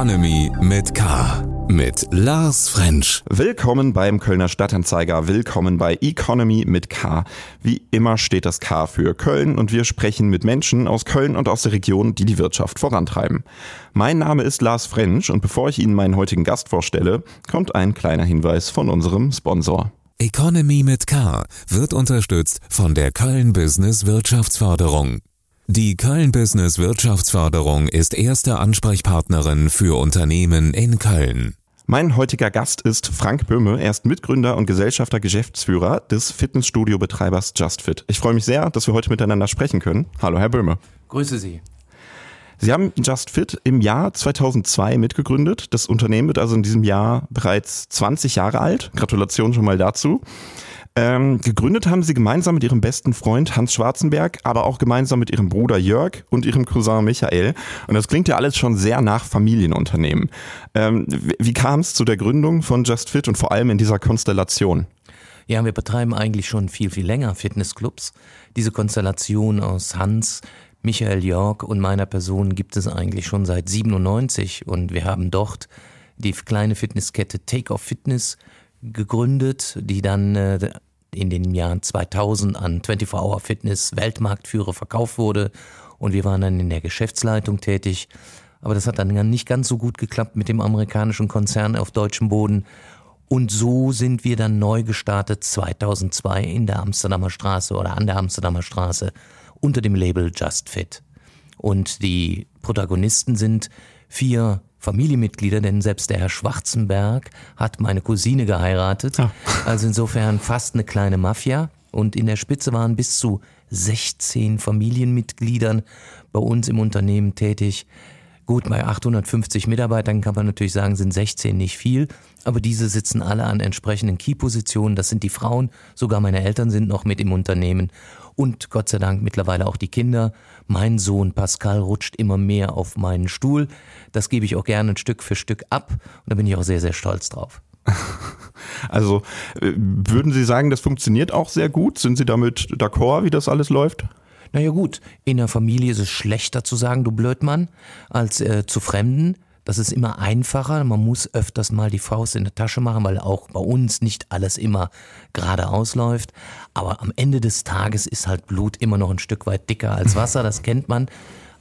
Economy mit K. Mit Lars French. Willkommen beim Kölner Stadtanzeiger. Willkommen bei Economy mit K. Wie immer steht das K für Köln und wir sprechen mit Menschen aus Köln und aus der Region, die die Wirtschaft vorantreiben. Mein Name ist Lars French und bevor ich Ihnen meinen heutigen Gast vorstelle, kommt ein kleiner Hinweis von unserem Sponsor. Economy mit K wird unterstützt von der Köln Business Wirtschaftsförderung. Die Köln Business Wirtschaftsförderung ist erste Ansprechpartnerin für Unternehmen in Köln. Mein heutiger Gast ist Frank Böhme. Er ist Mitgründer und Gesellschafter Geschäftsführer des Fitnessstudio-Betreibers JustFit. Ich freue mich sehr, dass wir heute miteinander sprechen können. Hallo, Herr Böhme. Grüße Sie. Sie haben JustFit im Jahr 2002 mitgegründet. Das Unternehmen wird also in diesem Jahr bereits 20 Jahre alt. Gratulation schon mal dazu. Ähm, gegründet haben sie gemeinsam mit ihrem besten Freund Hans Schwarzenberg, aber auch gemeinsam mit ihrem Bruder Jörg und ihrem Cousin Michael. Und das klingt ja alles schon sehr nach Familienunternehmen. Ähm, wie kam es zu der Gründung von Just Fit und vor allem in dieser Konstellation? Ja, wir betreiben eigentlich schon viel, viel länger Fitnessclubs. Diese Konstellation aus Hans, Michael Jörg und meiner Person gibt es eigentlich schon seit 97 und wir haben dort die kleine Fitnesskette Take Off Fitness gegründet, die dann äh, in den Jahren 2000 an 24 Hour Fitness Weltmarktführer verkauft wurde und wir waren dann in der Geschäftsleitung tätig. Aber das hat dann nicht ganz so gut geklappt mit dem amerikanischen Konzern auf deutschem Boden. Und so sind wir dann neu gestartet 2002 in der Amsterdamer Straße oder an der Amsterdamer Straße unter dem Label Just Fit. Und die Protagonisten sind vier Familienmitglieder, denn selbst der Herr Schwarzenberg hat meine Cousine geheiratet. Ja. Also insofern fast eine kleine Mafia. Und in der Spitze waren bis zu 16 Familienmitgliedern bei uns im Unternehmen tätig. Gut, bei 850 Mitarbeitern kann man natürlich sagen, sind 16 nicht viel, aber diese sitzen alle an entsprechenden Key-Positionen. Das sind die Frauen, sogar meine Eltern sind noch mit im Unternehmen und Gott sei Dank mittlerweile auch die Kinder. Mein Sohn Pascal rutscht immer mehr auf meinen Stuhl. Das gebe ich auch gerne Stück für Stück ab und da bin ich auch sehr, sehr stolz drauf. Also äh, würden Sie sagen, das funktioniert auch sehr gut? Sind Sie damit d'accord, wie das alles läuft? Naja gut, in der Familie ist es schlechter zu sagen, du Blödmann, als äh, zu Fremden. Das ist immer einfacher. Man muss öfters mal die Faust in der Tasche machen, weil auch bei uns nicht alles immer geradeaus läuft. Aber am Ende des Tages ist halt Blut immer noch ein Stück weit dicker als Wasser, das kennt man.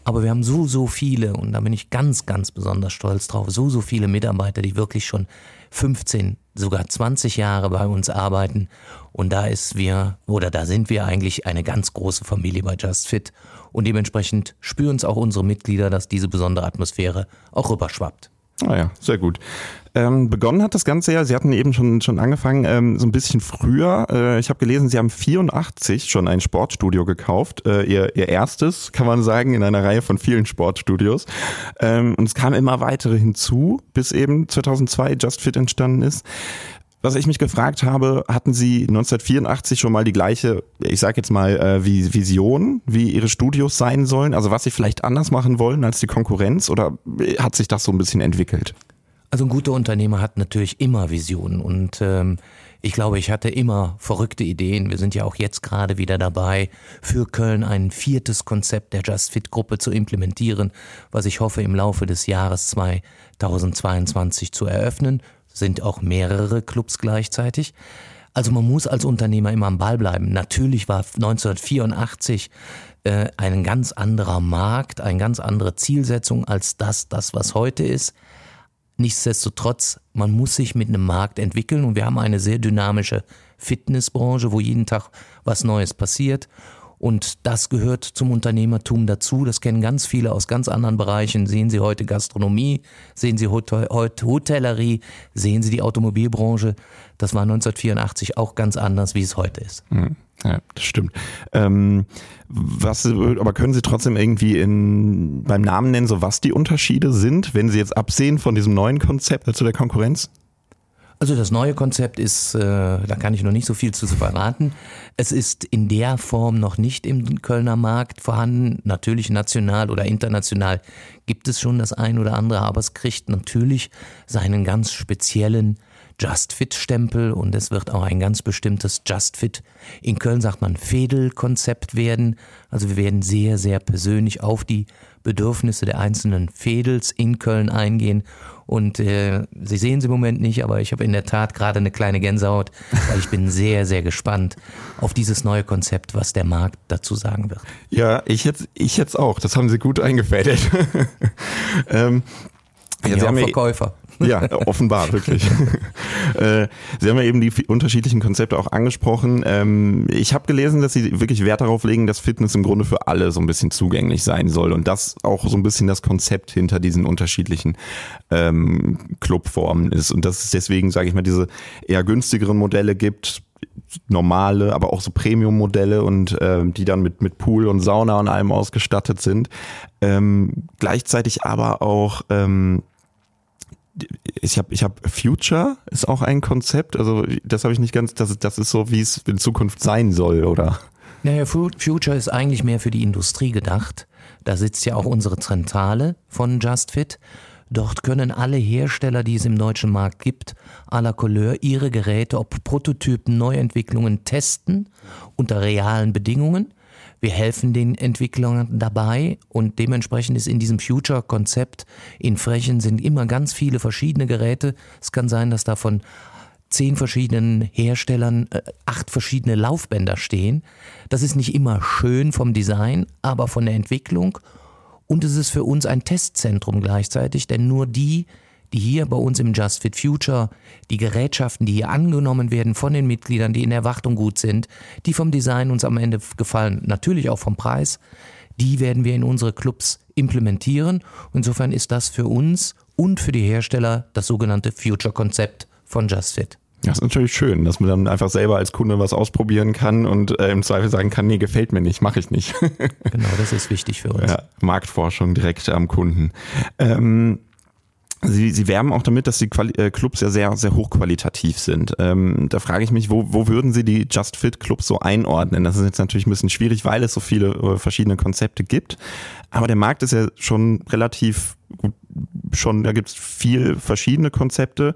Aber wir haben so, so viele, und da bin ich ganz, ganz besonders stolz drauf, so, so viele Mitarbeiter, die wirklich schon 15, sogar 20 Jahre bei uns arbeiten. Und da ist wir, oder da sind wir eigentlich eine ganz große Familie bei Just Fit. Und dementsprechend spüren es auch unsere Mitglieder, dass diese besondere Atmosphäre auch rüberschwappt. Ah ja, sehr gut. Ähm, begonnen hat das Ganze ja, Sie hatten eben schon, schon angefangen, ähm, so ein bisschen früher. Äh, ich habe gelesen, Sie haben 84 schon ein Sportstudio gekauft. Äh, ihr, ihr erstes, kann man sagen, in einer Reihe von vielen Sportstudios. Ähm, und es kamen immer weitere hinzu, bis eben 2002 Just Fit entstanden ist. Was ich mich gefragt habe, hatten Sie 1984 schon mal die gleiche, ich sage jetzt mal, äh, Vision, wie Ihre Studios sein sollen? Also was Sie vielleicht anders machen wollen als die Konkurrenz oder hat sich das so ein bisschen entwickelt? Also ein guter Unternehmer hat natürlich immer Visionen und ähm, ich glaube, ich hatte immer verrückte Ideen. Wir sind ja auch jetzt gerade wieder dabei, für Köln ein viertes Konzept der Just Fit Gruppe zu implementieren, was ich hoffe im Laufe des Jahres 2022 zu eröffnen sind auch mehrere Clubs gleichzeitig. Also man muss als Unternehmer immer am Ball bleiben. Natürlich war 1984 äh, ein ganz anderer Markt, eine ganz andere Zielsetzung als das, das was heute ist. Nichtsdestotrotz, man muss sich mit einem Markt entwickeln und wir haben eine sehr dynamische Fitnessbranche, wo jeden Tag was Neues passiert. Und das gehört zum Unternehmertum dazu. Das kennen ganz viele aus ganz anderen Bereichen. Sehen Sie heute Gastronomie, sehen Sie heute Hotellerie, sehen Sie die Automobilbranche. Das war 1984 auch ganz anders, wie es heute ist. Hm. Ja, das stimmt. Ähm, was, aber können Sie trotzdem irgendwie in, beim Namen nennen, so was die Unterschiede sind, wenn Sie jetzt absehen von diesem neuen Konzept zu der Konkurrenz? Also das neue Konzept ist, äh, da kann ich noch nicht so viel zu verraten. Es ist in der Form noch nicht im Kölner Markt vorhanden. Natürlich national oder international gibt es schon das ein oder andere, aber es kriegt natürlich seinen ganz speziellen Just Fit Stempel und es wird auch ein ganz bestimmtes Just Fit. In Köln sagt man Fädel-Konzept werden. Also wir werden sehr, sehr persönlich auf die Bedürfnisse der einzelnen Fädels in Köln eingehen. Und äh, Sie sehen es im Moment nicht, aber ich habe in der Tat gerade eine kleine Gänsehaut, weil ich bin sehr, sehr gespannt auf dieses neue Konzept, was der Markt dazu sagen wird. Ja, ich jetzt, ich jetzt auch. Das haben Sie gut eingefädelt. ähm, ja, Sie haben Verkäufer. Ja, offenbar, wirklich. Äh, Sie haben ja eben die unterschiedlichen Konzepte auch angesprochen. Ähm, ich habe gelesen, dass Sie wirklich Wert darauf legen, dass Fitness im Grunde für alle so ein bisschen zugänglich sein soll und das auch so ein bisschen das Konzept hinter diesen unterschiedlichen ähm, Clubformen ist und dass es deswegen, sage ich mal, diese eher günstigeren Modelle gibt, normale, aber auch so Premium-Modelle und äh, die dann mit, mit Pool und Sauna und allem ausgestattet sind. Ähm, gleichzeitig aber auch ähm, ich habe ich hab Future ist auch ein Konzept, also das habe ich nicht ganz, das, das ist so, wie es in Zukunft sein soll, oder? Naja, Future ist eigentlich mehr für die Industrie gedacht. Da sitzt ja auch unsere Zentrale von JustFit. Dort können alle Hersteller, die es im deutschen Markt gibt, à la Couleur ihre Geräte, ob Prototypen, Neuentwicklungen testen unter realen Bedingungen wir helfen den Entwicklern dabei und dementsprechend ist in diesem Future-Konzept in Frechen sind immer ganz viele verschiedene Geräte. Es kann sein, dass da von zehn verschiedenen Herstellern äh, acht verschiedene Laufbänder stehen. Das ist nicht immer schön vom Design, aber von der Entwicklung. Und es ist für uns ein Testzentrum gleichzeitig, denn nur die, die hier bei uns im Just Fit Future, die Gerätschaften, die hier angenommen werden von den Mitgliedern, die in der Wartung gut sind, die vom Design uns am Ende gefallen, natürlich auch vom Preis, die werden wir in unsere Clubs implementieren. Insofern ist das für uns und für die Hersteller das sogenannte Future-Konzept von Just Fit. Das ist natürlich schön, dass man dann einfach selber als Kunde was ausprobieren kann und äh, im Zweifel sagen kann, nee, gefällt mir nicht, mache ich nicht. genau, das ist wichtig für uns. Ja, Marktforschung direkt am Kunden. Ähm, Sie, Sie werben auch damit, dass die Quali äh, Clubs ja sehr, sehr hochqualitativ sind. Ähm, da frage ich mich, wo, wo würden Sie die Just Fit Clubs so einordnen? Das ist jetzt natürlich ein bisschen schwierig, weil es so viele äh, verschiedene Konzepte gibt. Aber der Markt ist ja schon relativ gut, schon, da gibt es viel verschiedene Konzepte.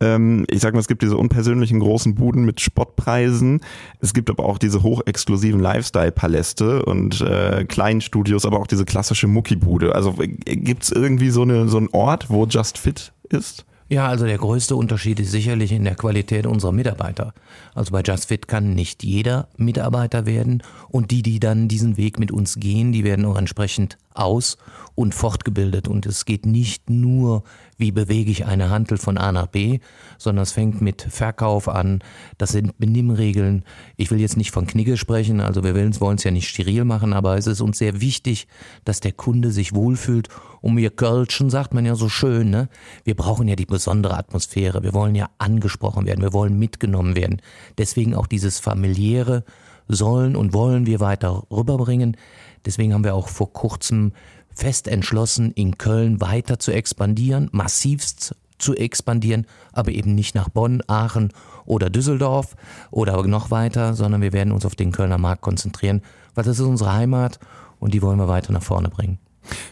Ähm, ich sag mal, es gibt diese unpersönlichen großen Buden mit Spottpreisen. Es gibt aber auch diese hochexklusiven Lifestyle-Paläste und äh, kleinen Studios, aber auch diese klassische Muckibude. Also äh, gibt es irgendwie so, eine, so einen Ort, wo Just Fit ist? Ja, also der größte Unterschied ist sicherlich in der Qualität unserer Mitarbeiter. Also bei JustFit kann nicht jeder Mitarbeiter werden und die, die dann diesen Weg mit uns gehen, die werden auch entsprechend aus- und fortgebildet. Und es geht nicht nur wie bewege ich eine Handel von A nach B, sondern es fängt mit Verkauf an. Das sind Benimmregeln. Ich will jetzt nicht von Knigge sprechen, also wir wollen es ja nicht steril machen, aber es ist uns sehr wichtig, dass der Kunde sich wohlfühlt. Und wir Kölschen sagt man ja so schön, ne? Wir brauchen ja die besondere Atmosphäre. Wir wollen ja angesprochen werden. Wir wollen mitgenommen werden. Deswegen auch dieses familiäre sollen und wollen wir weiter rüberbringen. Deswegen haben wir auch vor kurzem fest entschlossen, in Köln weiter zu expandieren, massivst zu expandieren, aber eben nicht nach Bonn, Aachen oder Düsseldorf oder noch weiter, sondern wir werden uns auf den Kölner Markt konzentrieren, weil das ist unsere Heimat und die wollen wir weiter nach vorne bringen.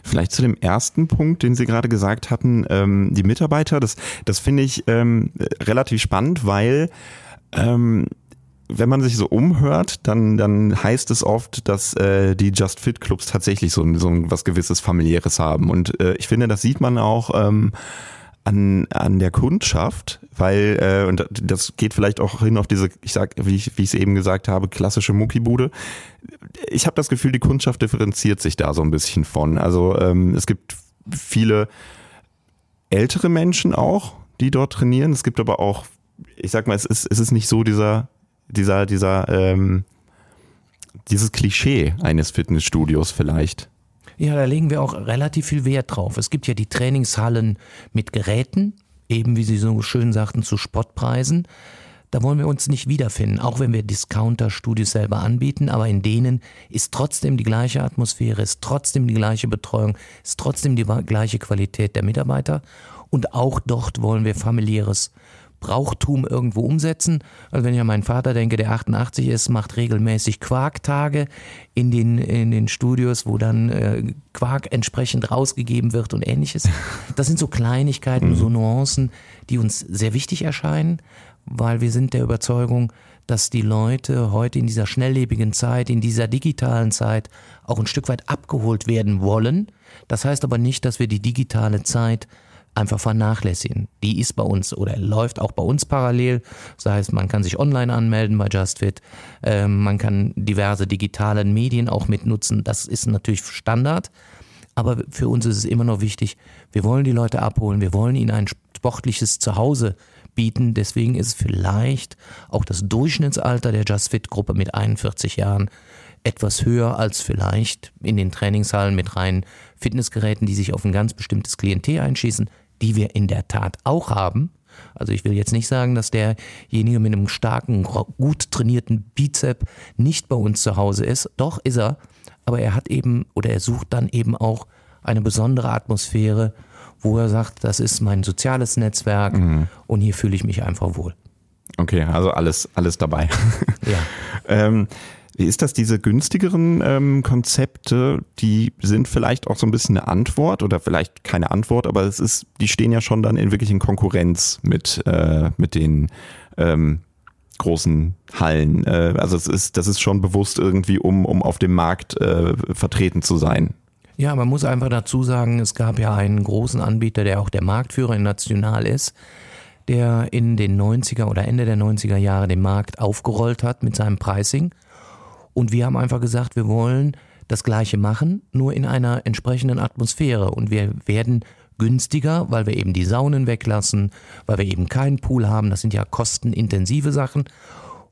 Vielleicht zu dem ersten Punkt, den Sie gerade gesagt hatten, ähm, die Mitarbeiter, das, das finde ich ähm, relativ spannend, weil ähm, wenn man sich so umhört, dann, dann heißt es oft, dass äh, die Just Fit Clubs tatsächlich so, so was gewisses familiäres haben. Und äh, ich finde, das sieht man auch ähm, an, an der Kundschaft, weil, äh, und das geht vielleicht auch hin auf diese, ich sag, wie ich, es eben gesagt habe, klassische Muckibude. Ich habe das Gefühl, die Kundschaft differenziert sich da so ein bisschen von. Also ähm, es gibt viele ältere Menschen auch, die dort trainieren. Es gibt aber auch, ich sag mal, es ist, es ist nicht so dieser dieser, dieser, ähm, dieses Klischee eines Fitnessstudios vielleicht. Ja, da legen wir auch relativ viel Wert drauf. Es gibt ja die Trainingshallen mit Geräten, eben wie Sie so schön sagten, zu Spottpreisen. Da wollen wir uns nicht wiederfinden, auch wenn wir Discounter-Studios selber anbieten, aber in denen ist trotzdem die gleiche Atmosphäre, ist trotzdem die gleiche Betreuung, ist trotzdem die gleiche Qualität der Mitarbeiter und auch dort wollen wir familiäres Brauchtum irgendwo umsetzen. Also wenn ich an meinen Vater denke, der 88 ist, macht regelmäßig Quarktage in den, in den Studios, wo dann äh, Quark entsprechend rausgegeben wird und ähnliches. Das sind so Kleinigkeiten, so Nuancen, die uns sehr wichtig erscheinen, weil wir sind der Überzeugung, dass die Leute heute in dieser schnelllebigen Zeit, in dieser digitalen Zeit auch ein Stück weit abgeholt werden wollen. Das heißt aber nicht, dass wir die digitale Zeit einfach vernachlässigen. Die ist bei uns oder läuft auch bei uns parallel. Das heißt, man kann sich online anmelden bei JustFit, ähm, man kann diverse digitale Medien auch mitnutzen. Das ist natürlich Standard. Aber für uns ist es immer noch wichtig, wir wollen die Leute abholen, wir wollen ihnen ein sportliches Zuhause bieten. Deswegen ist vielleicht auch das Durchschnittsalter der JustFit-Gruppe mit 41 Jahren etwas höher als vielleicht in den Trainingshallen mit reinen Fitnessgeräten, die sich auf ein ganz bestimmtes Klientel einschießen, die wir in der Tat auch haben. Also ich will jetzt nicht sagen, dass derjenige mit einem starken, gut trainierten Bizep nicht bei uns zu Hause ist. Doch ist er, aber er hat eben oder er sucht dann eben auch eine besondere Atmosphäre, wo er sagt, das ist mein soziales Netzwerk mhm. und hier fühle ich mich einfach wohl. Okay, also alles, alles dabei. Ja. ähm, ist das, diese günstigeren ähm, Konzepte, die sind vielleicht auch so ein bisschen eine Antwort oder vielleicht keine Antwort, aber es ist, die stehen ja schon dann in wirklichen Konkurrenz mit, äh, mit den ähm, großen Hallen. Äh, also es ist, das ist schon bewusst irgendwie, um, um auf dem Markt äh, vertreten zu sein. Ja, man muss einfach dazu sagen, es gab ja einen großen Anbieter, der auch der Marktführer in National ist, der in den 90er oder Ende der 90er Jahre den Markt aufgerollt hat mit seinem Pricing und wir haben einfach gesagt, wir wollen das Gleiche machen, nur in einer entsprechenden Atmosphäre. Und wir werden günstiger, weil wir eben die Saunen weglassen, weil wir eben keinen Pool haben. Das sind ja kostenintensive Sachen.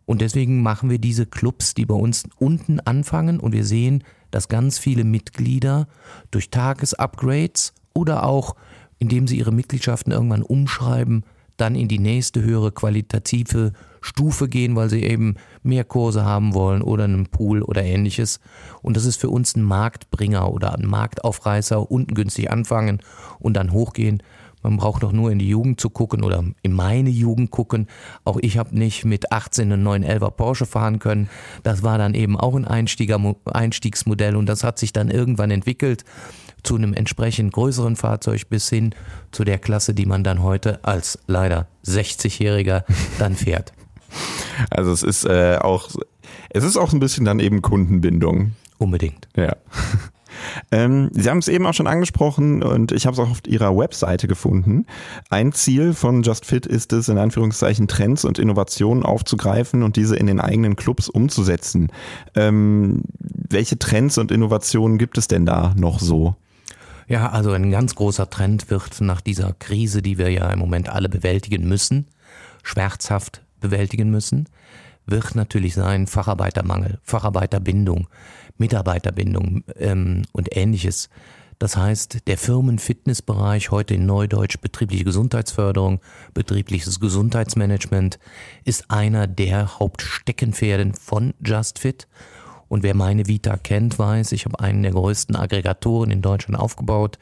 Und deswegen machen wir diese Clubs, die bei uns unten anfangen. Und wir sehen, dass ganz viele Mitglieder durch Tagesupgrades oder auch indem sie ihre Mitgliedschaften irgendwann umschreiben, dann in die nächste höhere qualitative Stufe gehen, weil sie eben mehr Kurse haben wollen oder einen Pool oder ähnliches. Und das ist für uns ein Marktbringer oder ein Marktaufreißer, unten günstig anfangen und dann hochgehen. Man braucht doch nur in die Jugend zu gucken oder in meine Jugend gucken. Auch ich habe nicht mit 18 einen 911er Porsche fahren können. Das war dann eben auch ein Einstiegsmodell und das hat sich dann irgendwann entwickelt zu einem entsprechend größeren Fahrzeug bis hin zu der Klasse, die man dann heute als leider 60-Jähriger dann fährt. Also es ist äh, auch, es ist auch ein bisschen dann eben Kundenbindung. Unbedingt. Ja. Ähm, Sie haben es eben auch schon angesprochen und ich habe es auch auf Ihrer Webseite gefunden. Ein Ziel von JustFit ist es, in Anführungszeichen Trends und Innovationen aufzugreifen und diese in den eigenen Clubs umzusetzen. Ähm, welche Trends und Innovationen gibt es denn da noch so? Ja, also ein ganz großer Trend wird nach dieser Krise, die wir ja im Moment alle bewältigen müssen, schmerzhaft bewältigen müssen, wird natürlich sein Facharbeitermangel, Facharbeiterbindung, Mitarbeiterbindung ähm, und ähnliches. Das heißt, der Firmenfitnessbereich, heute in Neudeutsch betriebliche Gesundheitsförderung, betriebliches Gesundheitsmanagement, ist einer der Hauptsteckenpferden von JustFit und wer meine Vita kennt, weiß, ich habe einen der größten Aggregatoren in Deutschland aufgebaut.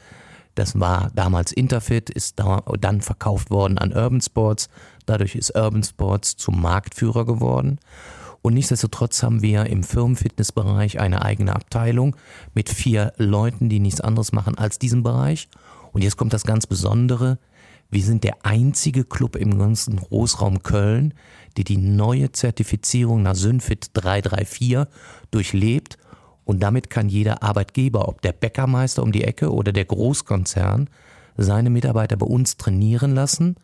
Das war damals Interfit, ist da, dann verkauft worden an Urban Sports. Dadurch ist Urban Sports zum Marktführer geworden. Und nichtsdestotrotz haben wir im Firmenfitnessbereich eine eigene Abteilung mit vier Leuten, die nichts anderes machen als diesen Bereich. Und jetzt kommt das ganz Besondere. Wir sind der einzige Club im ganzen Großraum Köln, die die neue Zertifizierung nach Synfit 334 durchlebt und damit kann jeder Arbeitgeber, ob der Bäckermeister um die Ecke oder der Großkonzern, seine Mitarbeiter bei uns trainieren lassen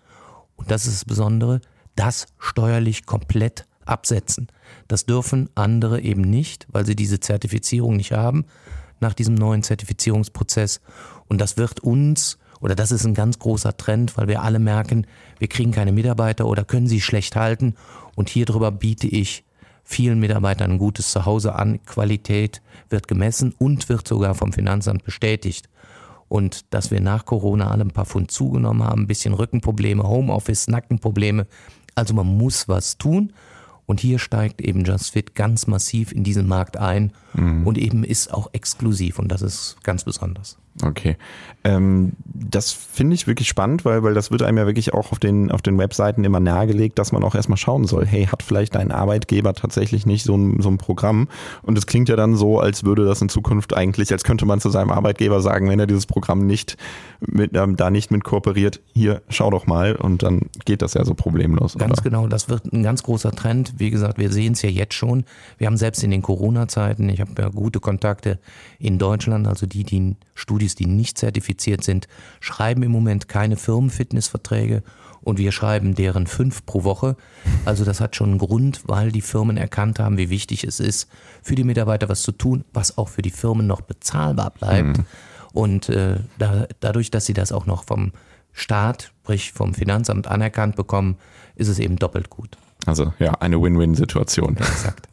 und das ist das Besondere, das steuerlich komplett absetzen. Das dürfen andere eben nicht, weil sie diese Zertifizierung nicht haben nach diesem neuen Zertifizierungsprozess und das wird uns oder das ist ein ganz großer Trend, weil wir alle merken, wir kriegen keine Mitarbeiter oder können sie schlecht halten. Und hier drüber biete ich vielen Mitarbeitern ein gutes Zuhause an. Qualität wird gemessen und wird sogar vom Finanzamt bestätigt. Und dass wir nach Corona alle ein paar Pfund zugenommen haben, ein bisschen Rückenprobleme, Homeoffice, Nackenprobleme. Also man muss was tun. Und hier steigt eben Just Fit ganz massiv in diesen Markt ein mhm. und eben ist auch exklusiv und das ist ganz besonders. Okay. Ähm, das finde ich wirklich spannend, weil, weil das wird einem ja wirklich auch auf den, auf den Webseiten immer nahegelegt, dass man auch erstmal schauen soll, hey, hat vielleicht dein Arbeitgeber tatsächlich nicht so ein, so ein Programm? Und es klingt ja dann so, als würde das in Zukunft eigentlich, als könnte man zu seinem Arbeitgeber sagen, wenn er dieses Programm nicht mit, ähm, da nicht mit kooperiert, hier, schau doch mal und dann geht das ja so problemlos. Ganz oder? genau, das wird ein ganz großer Trend. Wie gesagt, wir sehen es ja jetzt schon. Wir haben selbst in den Corona-Zeiten, ich habe ja gute Kontakte in Deutschland, also die, die Studis, die nicht zertifiziert sind, schreiben im Moment keine Firmenfitnessverträge und wir schreiben deren fünf pro Woche. Also das hat schon einen Grund, weil die Firmen erkannt haben, wie wichtig es ist, für die Mitarbeiter was zu tun, was auch für die Firmen noch bezahlbar bleibt. Mhm. Und äh, da, dadurch, dass sie das auch noch vom Staat, sprich vom Finanzamt anerkannt bekommen, ist es eben doppelt gut. Also ja, eine Win-Win-Situation. Ja, exakt.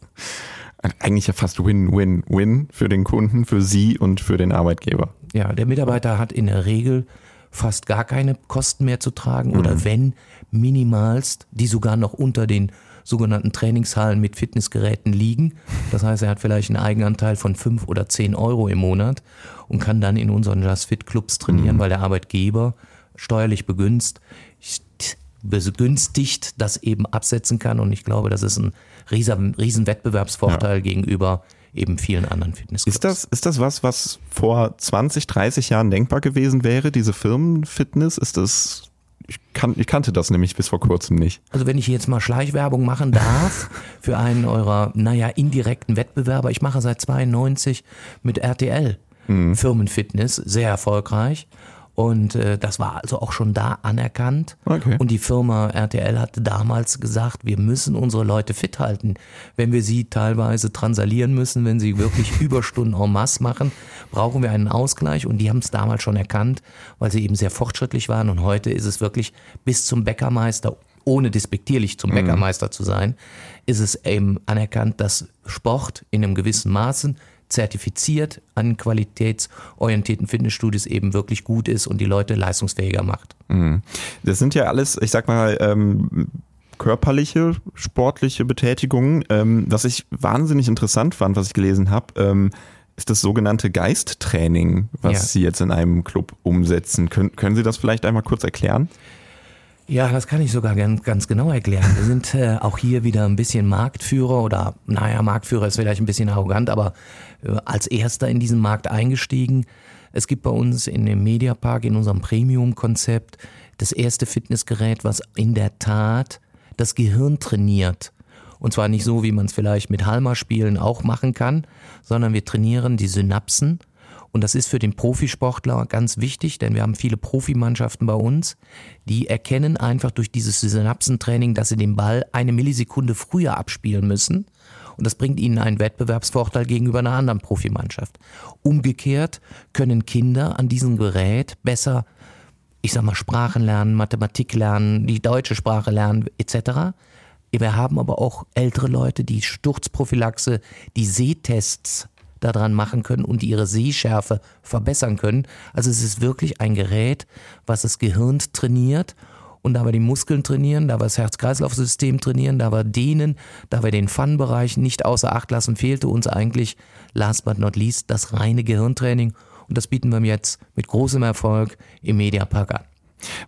Eigentlich ja fast Win-Win-Win für den Kunden, für Sie und für den Arbeitgeber. Ja, der Mitarbeiter hat in der Regel fast gar keine Kosten mehr zu tragen mhm. oder wenn minimalst, die sogar noch unter den sogenannten Trainingshallen mit Fitnessgeräten liegen. Das heißt, er hat vielleicht einen Eigenanteil von fünf oder zehn Euro im Monat und kann dann in unseren Just Fit Clubs trainieren, mhm. weil der Arbeitgeber steuerlich begünst, begünstigt das eben absetzen kann. Und ich glaube, das ist ein riesen, riesen Wettbewerbsvorteil ja. gegenüber eben vielen anderen Fitnessclubs. Ist das, ist das was, was vor 20, 30 Jahren denkbar gewesen wäre, diese Firmenfitness? Ist das ich, kan ich, kannte das nämlich bis vor kurzem nicht. Also wenn ich jetzt mal Schleichwerbung machen darf für einen eurer, naja, indirekten Wettbewerber. Ich mache seit 92 mit RTL mhm. Firmenfitness, sehr erfolgreich. Und äh, das war also auch schon da anerkannt. Okay. Und die Firma RTL hatte damals gesagt, wir müssen unsere Leute fit halten. Wenn wir sie teilweise transalieren müssen, wenn sie wirklich Überstunden en masse machen, brauchen wir einen Ausgleich. Und die haben es damals schon erkannt, weil sie eben sehr fortschrittlich waren. Und heute ist es wirklich bis zum Bäckermeister ohne despektierlich zum mhm. Bäckermeister zu sein, ist es eben anerkannt, dass Sport in einem gewissen Maßen zertifiziert an qualitätsorientierten Fitnessstudios eben wirklich gut ist und die Leute leistungsfähiger macht. Mhm. Das sind ja alles, ich sag mal, ähm, körperliche, sportliche Betätigungen. Ähm, was ich wahnsinnig interessant fand, was ich gelesen habe, ähm, ist das sogenannte Geisttraining, was ja. Sie jetzt in einem Club umsetzen. Können, können Sie das vielleicht einmal kurz erklären? Ja, das kann ich sogar ganz, ganz genau erklären. Wir sind äh, auch hier wieder ein bisschen Marktführer oder, naja, Marktführer ist vielleicht ein bisschen arrogant, aber äh, als erster in diesen Markt eingestiegen. Es gibt bei uns in dem Mediapark, in unserem Premium-Konzept, das erste Fitnessgerät, was in der Tat das Gehirn trainiert. Und zwar nicht so, wie man es vielleicht mit Halma-Spielen auch machen kann, sondern wir trainieren die Synapsen und das ist für den Profisportler ganz wichtig, denn wir haben viele Profimannschaften bei uns, die erkennen einfach durch dieses Synapsentraining, dass sie den Ball eine Millisekunde früher abspielen müssen. Und das bringt ihnen einen Wettbewerbsvorteil gegenüber einer anderen Profimannschaft. Umgekehrt können Kinder an diesem Gerät besser, ich sag mal, Sprachen lernen, Mathematik lernen, die deutsche Sprache lernen, etc. Wir haben aber auch ältere Leute, die Sturzprophylaxe, die Sehtests daran machen können und ihre Sehschärfe verbessern können. Also es ist wirklich ein Gerät, was das Gehirn trainiert und da wir die Muskeln trainieren, da wir das Herz-Kreislauf-System trainieren, da wir dehnen, da wir den Fun-Bereich nicht außer Acht lassen, fehlte uns eigentlich, last but not least, das reine Gehirntraining. Und das bieten wir jetzt mit großem Erfolg im Mediapark an.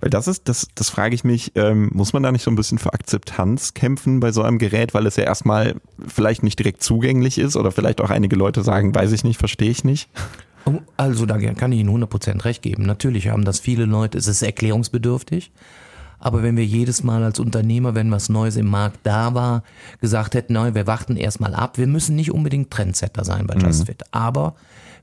Weil das ist, das, das frage ich mich, ähm, muss man da nicht so ein bisschen für Akzeptanz kämpfen bei so einem Gerät, weil es ja erstmal vielleicht nicht direkt zugänglich ist oder vielleicht auch einige Leute sagen, weiß ich nicht, verstehe ich nicht? Also da kann ich Ihnen 100% recht geben. Natürlich haben das viele Leute, es ist erklärungsbedürftig. Aber wenn wir jedes Mal als Unternehmer, wenn was Neues im Markt da war, gesagt hätten, nein, wir warten erstmal ab, wir müssen nicht unbedingt Trendsetter sein bei JustFit. Mhm. Aber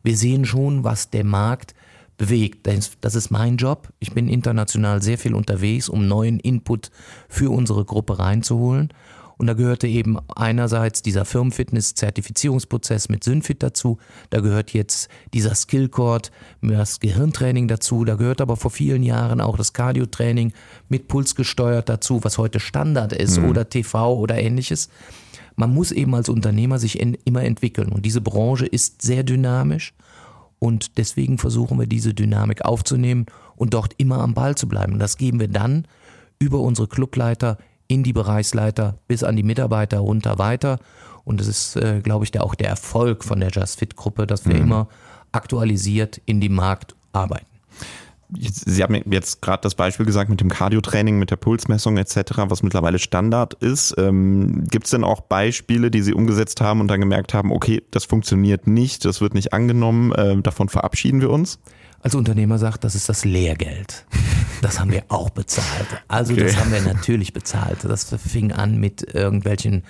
wir sehen schon, was der Markt bewegt. Das ist mein Job. Ich bin international sehr viel unterwegs, um neuen Input für unsere Gruppe reinzuholen. Und da gehörte eben einerseits dieser Firmenfitness-Zertifizierungsprozess mit Synfit dazu. Da gehört jetzt dieser Skillcord, das Gehirntraining dazu. Da gehört aber vor vielen Jahren auch das Cardio-Training mit Puls gesteuert dazu, was heute Standard ist mhm. oder TV oder ähnliches. Man muss eben als Unternehmer sich immer entwickeln. Und diese Branche ist sehr dynamisch. Und deswegen versuchen wir diese Dynamik aufzunehmen und dort immer am Ball zu bleiben. Und das geben wir dann über unsere Clubleiter in die Bereichsleiter bis an die Mitarbeiter runter weiter. Und das ist, äh, glaube ich, der, auch der Erfolg von der Just Fit Gruppe, dass wir mhm. immer aktualisiert in dem Markt arbeiten. Sie haben jetzt gerade das Beispiel gesagt mit dem Cardio-Training, mit der Pulsmessung etc., was mittlerweile Standard ist. Ähm, Gibt es denn auch Beispiele, die Sie umgesetzt haben und dann gemerkt haben, okay, das funktioniert nicht, das wird nicht angenommen, äh, davon verabschieden wir uns? Als Unternehmer sagt, das ist das Lehrgeld. Das haben wir auch bezahlt. Also okay. das haben wir natürlich bezahlt. Das fing an mit irgendwelchen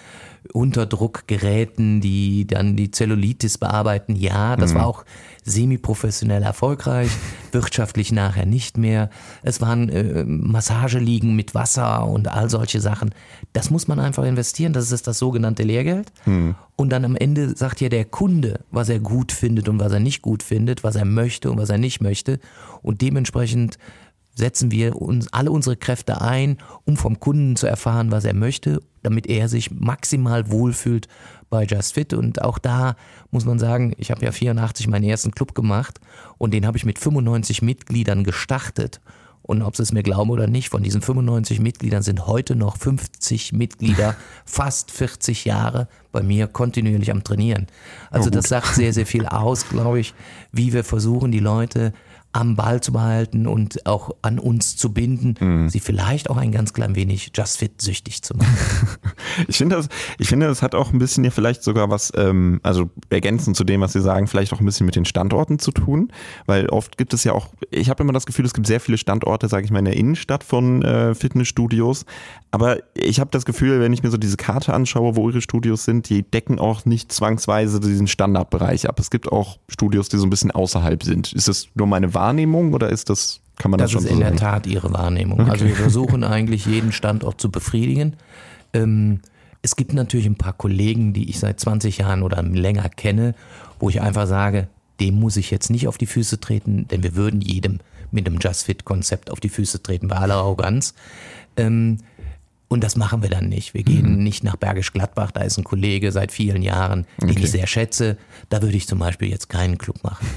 Unterdruckgeräten, die dann die Zellulitis bearbeiten. Ja, das mhm. war auch semi-professionell erfolgreich, wirtschaftlich nachher nicht mehr. Es waren äh, Massageliegen mit Wasser und all solche Sachen. Das muss man einfach investieren, das ist das sogenannte Lehrgeld. Mhm. Und dann am Ende sagt ja der Kunde, was er gut findet und was er nicht gut findet, was er möchte und was er nicht möchte. Und dementsprechend setzen wir uns alle unsere Kräfte ein, um vom Kunden zu erfahren, was er möchte, damit er sich maximal wohlfühlt bei Just Fit. Und auch da muss man sagen, ich habe ja 84 meinen ersten Club gemacht und den habe ich mit 95 Mitgliedern gestartet. Und ob Sie es mir glauben oder nicht, von diesen 95 Mitgliedern sind heute noch 50 Mitglieder, fast 40 Jahre bei mir kontinuierlich am Trainieren. Also das sagt sehr, sehr viel aus, glaube ich, wie wir versuchen, die Leute am Ball zu behalten und auch an uns zu binden, mhm. sie vielleicht auch ein ganz klein wenig Just Fit süchtig zu machen. ich finde das, ich finde, das hat auch ein bisschen ja vielleicht sogar was, ähm, also ergänzend zu dem, was Sie sagen, vielleicht auch ein bisschen mit den Standorten zu tun, weil oft gibt es ja auch, ich habe immer das Gefühl, es gibt sehr viele Standorte, sage ich mal, in der Innenstadt von äh, Fitnessstudios, aber ich habe das Gefühl, wenn ich mir so diese Karte anschaue, wo Ihre Studios sind, die decken auch nicht zwangsweise diesen Standardbereich ab. Es gibt auch Studios, die so ein bisschen außerhalb sind. Ist das nur meine Wahrnehmung oder ist das, kann man das, das schon so sagen? Das ist in der Tat Ihre Wahrnehmung. Okay. Also wir versuchen eigentlich jeden Standort zu befriedigen. Ähm, es gibt natürlich ein paar Kollegen, die ich seit 20 Jahren oder länger kenne, wo ich einfach sage, dem muss ich jetzt nicht auf die Füße treten, denn wir würden jedem mit einem Just Fit Konzept auf die Füße treten, bei aller Arroganz. Ähm, und das machen wir dann nicht. Wir gehen mhm. nicht nach Bergisch Gladbach, da ist ein Kollege seit vielen Jahren, den okay. ich sehr schätze. Da würde ich zum Beispiel jetzt keinen Club machen.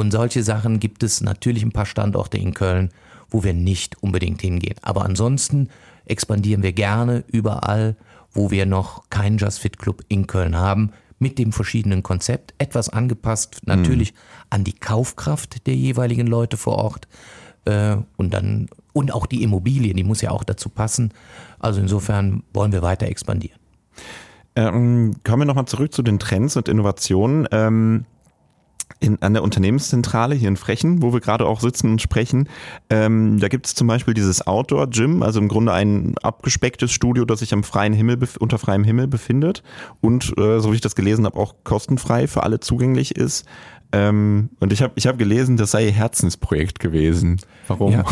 Und solche Sachen gibt es natürlich ein paar Standorte in Köln, wo wir nicht unbedingt hingehen. Aber ansonsten expandieren wir gerne überall, wo wir noch keinen Just Fit Club in Köln haben, mit dem verschiedenen Konzept, etwas angepasst natürlich mhm. an die Kaufkraft der jeweiligen Leute vor Ort. Äh, und dann und auch die Immobilie, die muss ja auch dazu passen. Also insofern wollen wir weiter expandieren. Ähm, kommen wir nochmal zurück zu den Trends und Innovationen. Ähm in, an der Unternehmenszentrale hier in Frechen, wo wir gerade auch sitzen und sprechen. Ähm, da gibt es zum Beispiel dieses Outdoor-Gym, also im Grunde ein abgespecktes Studio, das sich am freien Himmel unter freiem Himmel befindet und, äh, so wie ich das gelesen habe, auch kostenfrei für alle zugänglich ist. Ähm, und ich habe ich hab gelesen, das sei ihr Herzensprojekt gewesen. Warum? Ja,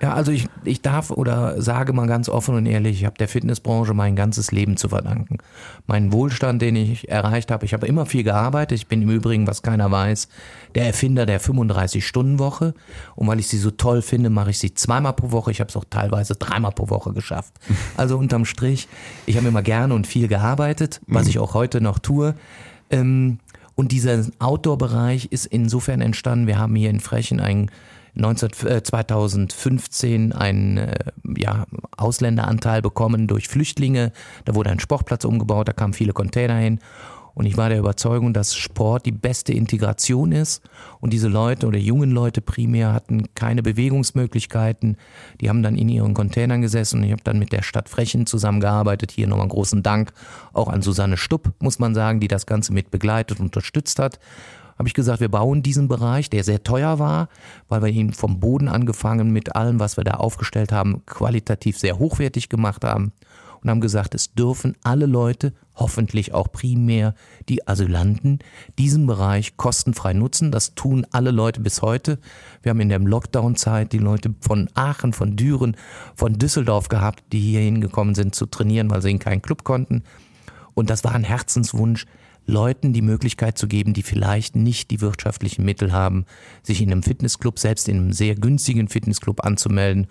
ja also ich, ich darf oder sage mal ganz offen und ehrlich, ich habe der Fitnessbranche mein ganzes Leben zu verdanken. Meinen Wohlstand, den ich erreicht habe, ich habe immer viel gearbeitet. Ich bin im Übrigen, was keiner weiß, der Erfinder der 35-Stunden-Woche. Und weil ich sie so toll finde, mache ich sie zweimal pro Woche. Ich habe es auch teilweise dreimal pro Woche geschafft. Also unterm Strich, ich habe immer gerne und viel gearbeitet, was mhm. ich auch heute noch tue. Ähm, und dieser Outdoor-Bereich ist insofern entstanden. Wir haben hier in Frechen ein 19, äh, 2015 einen äh, ja, Ausländeranteil bekommen durch Flüchtlinge. Da wurde ein Sportplatz umgebaut, da kamen viele Container hin. Und ich war der Überzeugung, dass Sport die beste Integration ist. Und diese Leute oder jungen Leute primär hatten keine Bewegungsmöglichkeiten. Die haben dann in ihren Containern gesessen und ich habe dann mit der Stadt Frechen zusammengearbeitet. Hier nochmal einen großen Dank auch an Susanne Stupp, muss man sagen, die das Ganze mit begleitet und unterstützt hat habe ich gesagt, wir bauen diesen Bereich, der sehr teuer war, weil wir ihn vom Boden angefangen mit allem, was wir da aufgestellt haben, qualitativ sehr hochwertig gemacht haben und haben gesagt, es dürfen alle Leute, hoffentlich auch primär die Asylanten, diesen Bereich kostenfrei nutzen. Das tun alle Leute bis heute. Wir haben in der Lockdown-Zeit die Leute von Aachen, von Düren, von Düsseldorf gehabt, die hier hingekommen sind zu trainieren, weil sie in keinen Club konnten. Und das war ein Herzenswunsch, Leuten die Möglichkeit zu geben, die vielleicht nicht die wirtschaftlichen Mittel haben, sich in einem Fitnessclub, selbst in einem sehr günstigen Fitnessclub anzumelden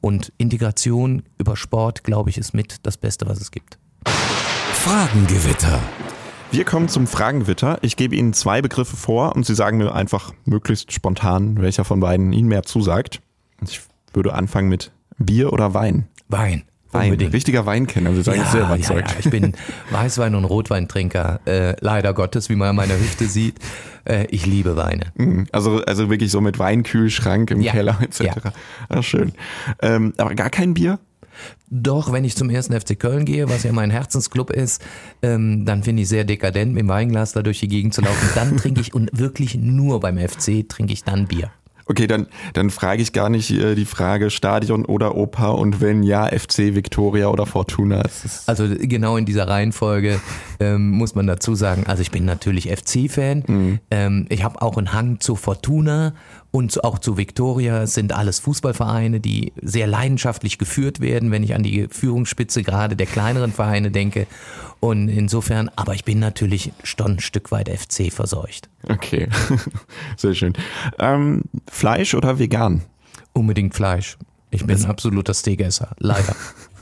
und Integration über Sport, glaube ich, ist mit das Beste, was es gibt. Fragengewitter. Wir kommen zum Fragengewitter. Ich gebe Ihnen zwei Begriffe vor und Sie sagen mir einfach möglichst spontan, welcher von beiden Ihnen mehr zusagt. Ich würde anfangen mit Bier oder Wein. Wein. Wein, Unbedingt. richtiger Weinkenner, Sie sagen es sehr ja, überzeugt. ja, ich bin Weißwein- und Rotweintrinker, äh, leider Gottes, wie man an meiner Hüfte sieht. Äh, ich liebe Weine. Mhm. Also, also wirklich so mit Weinkühlschrank im Ja, Keller etc. ja. Ah, schön. Ähm, aber gar kein Bier? Doch, wenn ich zum ersten FC Köln gehe, was ja mein Herzensclub ist, ähm, dann finde ich sehr dekadent, mit dem Weinglas da durch die Gegend zu laufen. Dann trinke ich und wirklich nur beim FC trinke ich dann Bier. Okay, dann, dann frage ich gar nicht äh, die Frage Stadion oder Oper und wenn ja, FC, Victoria oder Fortuna. Also genau in dieser Reihenfolge ähm, muss man dazu sagen, also ich bin natürlich FC-Fan. Ähm, ich habe auch einen Hang zu Fortuna und auch zu Victoria. Es sind alles Fußballvereine, die sehr leidenschaftlich geführt werden, wenn ich an die Führungsspitze gerade der kleineren Vereine denke. Und insofern, aber ich bin natürlich schon ein Stück weit FC verseucht. okay. Sehr schön. Ähm, Fleisch oder vegan? Unbedingt Fleisch. Ich bin ein absoluter Steakesser, leider.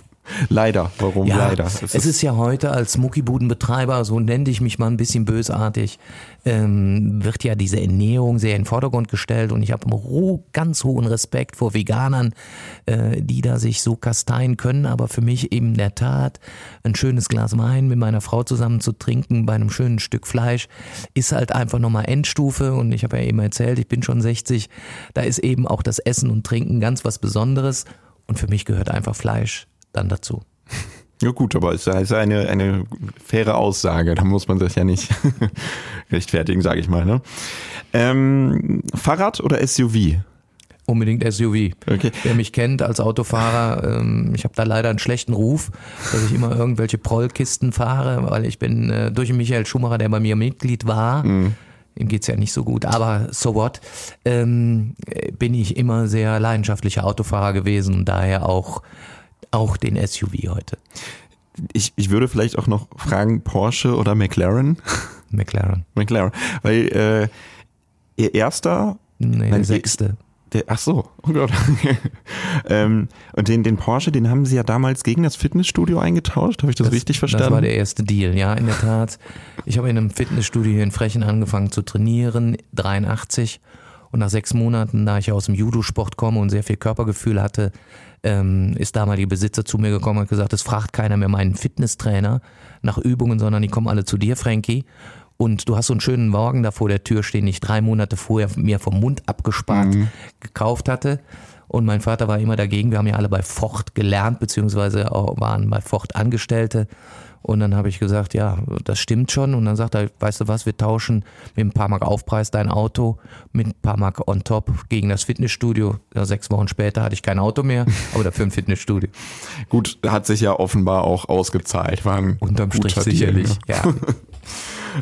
Leider. Warum Ja, leider? es ist ja heute als Muckibudenbetreiber, so nenne ich mich mal ein bisschen bösartig, ähm, wird ja diese Ernährung sehr in den Vordergrund gestellt und ich habe ho ganz hohen Respekt vor Veganern, äh, die da sich so kasteien können, aber für mich eben in der Tat ein schönes Glas Wein mit meiner Frau zusammen zu trinken bei einem schönen Stück Fleisch ist halt einfach nochmal Endstufe und ich habe ja eben erzählt, ich bin schon 60, da ist eben auch das Essen und Trinken ganz was Besonderes und für mich gehört einfach Fleisch dann dazu. Ja gut, aber es ist eine, eine faire Aussage. Da muss man sich ja nicht rechtfertigen, sage ich mal. Ne? Ähm, Fahrrad oder SUV? Unbedingt SUV. Okay. Wer mich kennt als Autofahrer, ähm, ich habe da leider einen schlechten Ruf, dass ich immer irgendwelche Prollkisten fahre, weil ich bin äh, durch den Michael Schumacher, der bei mir Mitglied war, ihm geht's ja nicht so gut, aber so what, ähm, äh, bin ich immer sehr leidenschaftlicher Autofahrer gewesen und daher auch, auch den SUV heute. Ich, ich würde vielleicht auch noch fragen, Porsche oder McLaren? McLaren. McLaren. Weil äh, ihr erster, Nee, Nein, sechste. der, ach so, oh Gott. ähm, und den, den Porsche, den haben sie ja damals gegen das Fitnessstudio eingetauscht. Habe ich das, richtig verstanden? Das war der erste Deal, ja, in der Tat. Ich habe in einem Fitnessstudio hier in Frechen angefangen zu trainieren, 83. Und nach sechs Monaten, da ich aus dem Judo-Sport komme und sehr viel Körpergefühl hatte, ähm, ist damalige Besitzer zu mir gekommen und hat gesagt, es fragt keiner mehr meinen Fitnesstrainer nach Übungen, sondern die kommen alle zu dir, Frankie. Und du hast so einen schönen Wagen da vor der Tür stehen, den ich drei Monate vorher mir vom Mund abgespart gekauft hatte. Und mein Vater war immer dagegen. Wir haben ja alle bei Ford gelernt, beziehungsweise waren bei Ford Angestellte. Und dann habe ich gesagt, ja, das stimmt schon. Und dann sagt er, weißt du was, wir tauschen mit ein paar Mark Aufpreis dein Auto mit ein paar Mark on top gegen das Fitnessstudio. Ja, sechs Wochen später hatte ich kein Auto mehr, aber dafür ein Fitnessstudio. Gut, hat sich ja offenbar auch ausgezahlt. War ein Unterm Strich sicherlich. ne? Ja.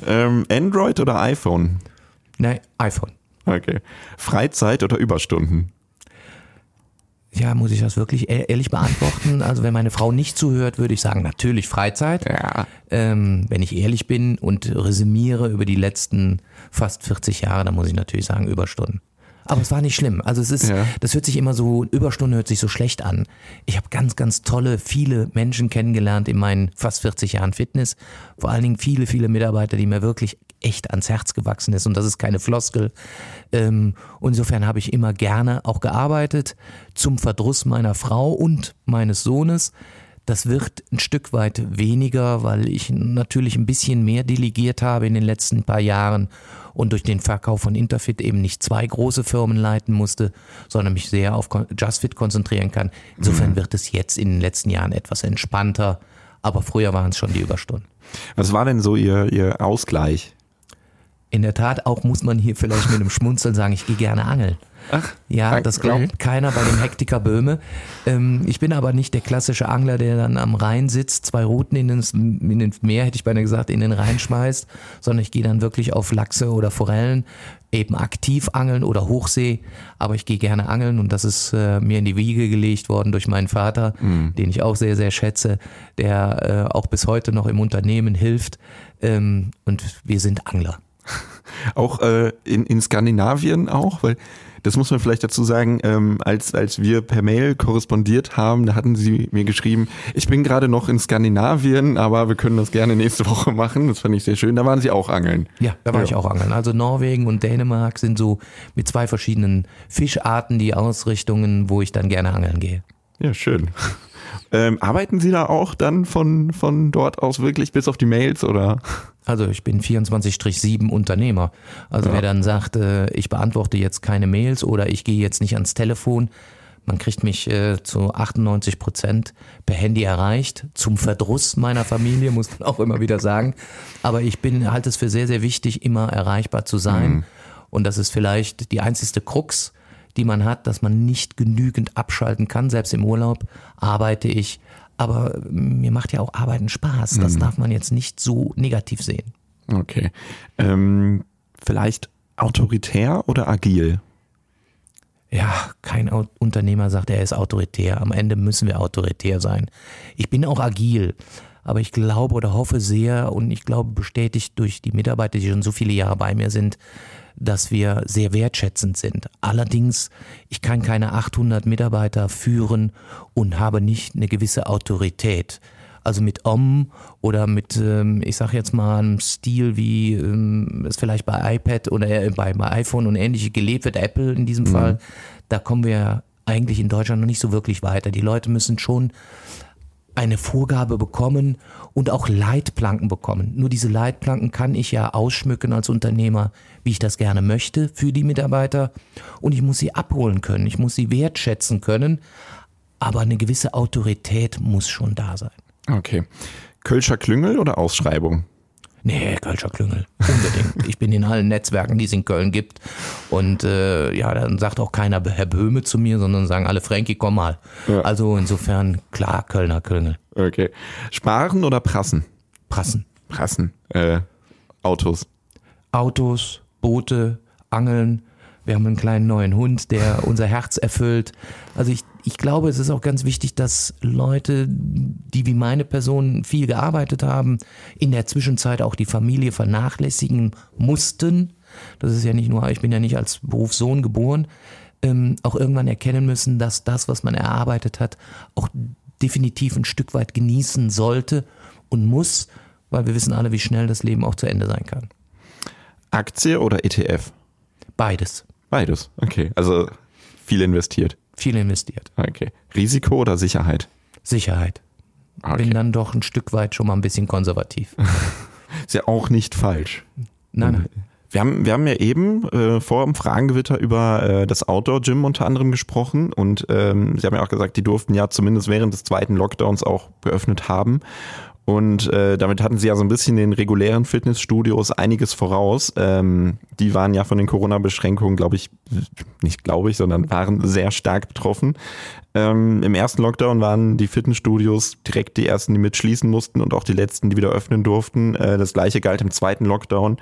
Ähm, Android oder iPhone? Nein, iPhone. Okay. Freizeit oder Überstunden? Ja, muss ich das wirklich e- ehrlich beantworten? Also wenn meine Frau nicht zuhört, würde ich sagen, natürlich Freizeit. Ja. Ähm, wenn ich ehrlich bin und resümiere über die letzten fast 40 Jahre, dann muss ich natürlich sagen Überstunden. Aber es war nicht schlimm. Also es ist, Ja. das hört sich immer so, Überstunde hört sich so schlecht an. Ich habe ganz, ganz tolle, viele Menschen kennengelernt in meinen fast 40 Jahren Fitness. Vor allen Dingen viele, viele Mitarbeiter, die mir wirklich echt ans Herz gewachsen ist. Und das ist keine Floskel. Ähm, insofern habe ich immer gerne auch gearbeitet zum Verdruss meiner Frau und meines Sohnes. Das wird ein Stück weit weniger, weil ich natürlich ein bisschen mehr delegiert habe in den letzten paar Jahren und durch den Verkauf von Interfit eben nicht zwei große Firmen leiten musste, sondern mich sehr auf JustFit konzentrieren kann. Insofern wird es jetzt in den letzten Jahren etwas entspannter, aber früher waren es schon die Überstunden. Was war denn so Ihr, Ihr Ausgleich? In der Tat, auch muss man hier vielleicht mit einem Schmunzeln sagen, ich gehe gerne angeln. Ach, Ja, das glaubt keiner bei dem Hektiker Böhme. Ähm, ich bin aber nicht der klassische Angler, der dann am Rhein sitzt, zwei Routen in, ins, in den Meer, hätte ich beinahe gesagt, in den Rhein schmeißt, sondern ich gehe dann wirklich auf Lachse oder Forellen, eben aktiv angeln oder Hochsee. Aber ich gehe gerne angeln und das ist äh, mir in die Wiege gelegt worden durch meinen Vater, den ich auch sehr, sehr schätze, der äh, auch bis heute noch im Unternehmen hilft. Ähm, und wir sind Angler. Auch äh, in, in Skandinavien auch, weil das muss man vielleicht dazu sagen, ähm, als, als wir per Mail korrespondiert haben, da hatten sie mir geschrieben, ich bin gerade noch in Skandinavien, aber wir können das gerne nächste Woche machen. Das fand ich sehr schön. Da waren sie auch angeln. Ja, da war Ja. ich auch angeln. Also Norwegen und Dänemark sind so mit zwei verschiedenen Fischarten die Ausrichtungen, wo ich dann gerne angeln gehe. Ja, schön. Ähm, arbeiten Sie da auch dann von, von dort aus wirklich bis auf die Mails oder? Also ich bin 24-7 Unternehmer. Also ja. wer dann sagt, äh, ich beantworte jetzt keine Mails oder ich gehe jetzt nicht ans Telefon, man kriegt mich äh, zu 98 Prozent per Handy erreicht, zum Verdruss meiner Familie, muss man auch immer wieder sagen. Aber ich bin, halte es für sehr, sehr wichtig, immer erreichbar zu sein. Mhm. Und das ist vielleicht die einzigste Krux, die man hat, dass man nicht genügend abschalten kann. Selbst im Urlaub arbeite ich. Aber mir macht ja auch Arbeiten Spaß. Das mhm. darf man jetzt nicht so negativ sehen. Okay. Ähm, vielleicht autoritär oder agil? ja, kein Unternehmer sagt, er ist autoritär. Am Ende müssen wir autoritär sein. Ich bin auch agil, aber ich glaube oder hoffe sehr und ich glaube bestätigt durch die Mitarbeiter, die schon so viele Jahre bei mir sind, dass wir sehr wertschätzend sind. Allerdings, ich kann keine 800 Mitarbeiter führen und habe nicht eine gewisse Autorität also mit Om oder mit, ähm, ich sag jetzt mal, einem Stil, wie ähm, es vielleicht bei iPad oder äh, bei, bei iPhone und ähnliche gelebt wird, Apple in diesem mhm. Fall, da kommen wir eigentlich in Deutschland noch nicht so wirklich weiter. Die Leute müssen schon eine Vorgabe bekommen und auch Leitplanken bekommen. Nur diese Leitplanken kann ich ja ausschmücken als Unternehmer, wie ich das gerne möchte für die Mitarbeiter. Und ich muss sie abholen können, ich muss sie wertschätzen können. Aber eine gewisse Autorität muss schon da sein. Okay. Kölscher Klüngel oder Ausschreibung? Nee, Kölscher Klüngel. Unbedingt. ich bin in allen Netzwerken, die es in Köln gibt. Und äh, ja, dann sagt auch keiner Herr Böhme zu mir, sondern sagen alle, Frankie, komm mal. Ja. Also insofern, klar, Kölner Klüngel. Okay. Sparen oder Prassen? Prassen. Prassen. Äh, Autos. Autos, Boote, Angeln, wir haben einen kleinen neuen Hund, der unser Herz erfüllt. Also ich, ich glaube, es ist auch ganz wichtig, dass Leute, die wie meine Person viel gearbeitet haben, in der Zwischenzeit auch die Familie vernachlässigen mussten. Das ist ja nicht nur, ich bin ja nicht als Berufssohn geboren, ähm, auch irgendwann erkennen müssen, dass das, was man erarbeitet hat, auch definitiv ein Stück weit genießen sollte und muss, weil wir wissen alle, wie schnell das Leben auch zu Ende sein kann. Aktie oder ETF? Beides. Beides, okay. Also viel investiert. Viel investiert. Okay. Risiko oder Sicherheit? Sicherheit. Okay. Bin dann doch ein Stück weit schon mal ein bisschen konservativ. Ist ja auch nicht falsch. Nein, nein. Wir haben, wir haben ja eben äh, vor dem Fragengewitter über äh, das Outdoor-Gym unter anderem gesprochen und ähm, Sie haben ja auch gesagt, die durften ja zumindest während des zweiten Lockdowns auch geöffnet haben. Und äh, damit hatten sie ja so ein bisschen den regulären Fitnessstudios einiges voraus. Ähm, die waren ja von den Corona-Beschränkungen, glaube ich, nicht glaube ich, sondern waren sehr stark betroffen. Ähm, Im ersten Lockdown waren die Fitnessstudios direkt die ersten, die mitschließen mussten und auch die letzten, die wieder öffnen durften. Äh, das gleiche galt im zweiten Lockdown.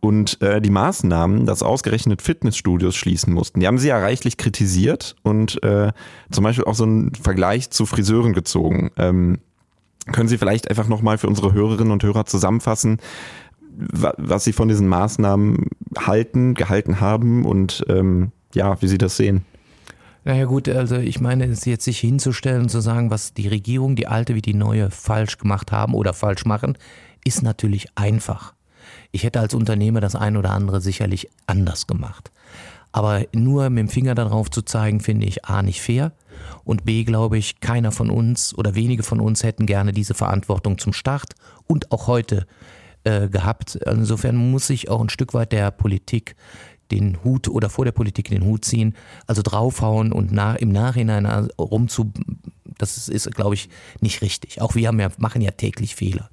Und äh, die Maßnahmen, dass ausgerechnet Fitnessstudios schließen mussten, die haben sie ja reichlich kritisiert und äh, zum Beispiel auch so einen Vergleich zu Friseuren gezogen. Ähm, können Sie vielleicht einfach nochmal für unsere Hörerinnen und Hörer zusammenfassen, was Sie von diesen Maßnahmen halten, gehalten haben und ähm, ja, wie Sie das sehen? Naja gut, also ich meine, jetzt sich hinzustellen und zu sagen, was die Regierung, die alte wie die neue, falsch gemacht haben oder falsch machen, ist natürlich einfach. Ich hätte als Unternehmer das ein oder andere sicherlich anders gemacht. Aber nur mit dem Finger darauf zu zeigen, finde ich A nicht fair und B glaube ich, keiner von uns oder wenige von uns hätten gerne diese Verantwortung zum Start und auch heute äh, gehabt. Insofern muss sich auch ein Stück weit der Politik den Hut oder vor der Politik den Hut ziehen, also draufhauen und nach, im Nachhinein rumzu, das ist, ist glaube ich, nicht richtig. Auch wir ja, machen ja täglich Fehler.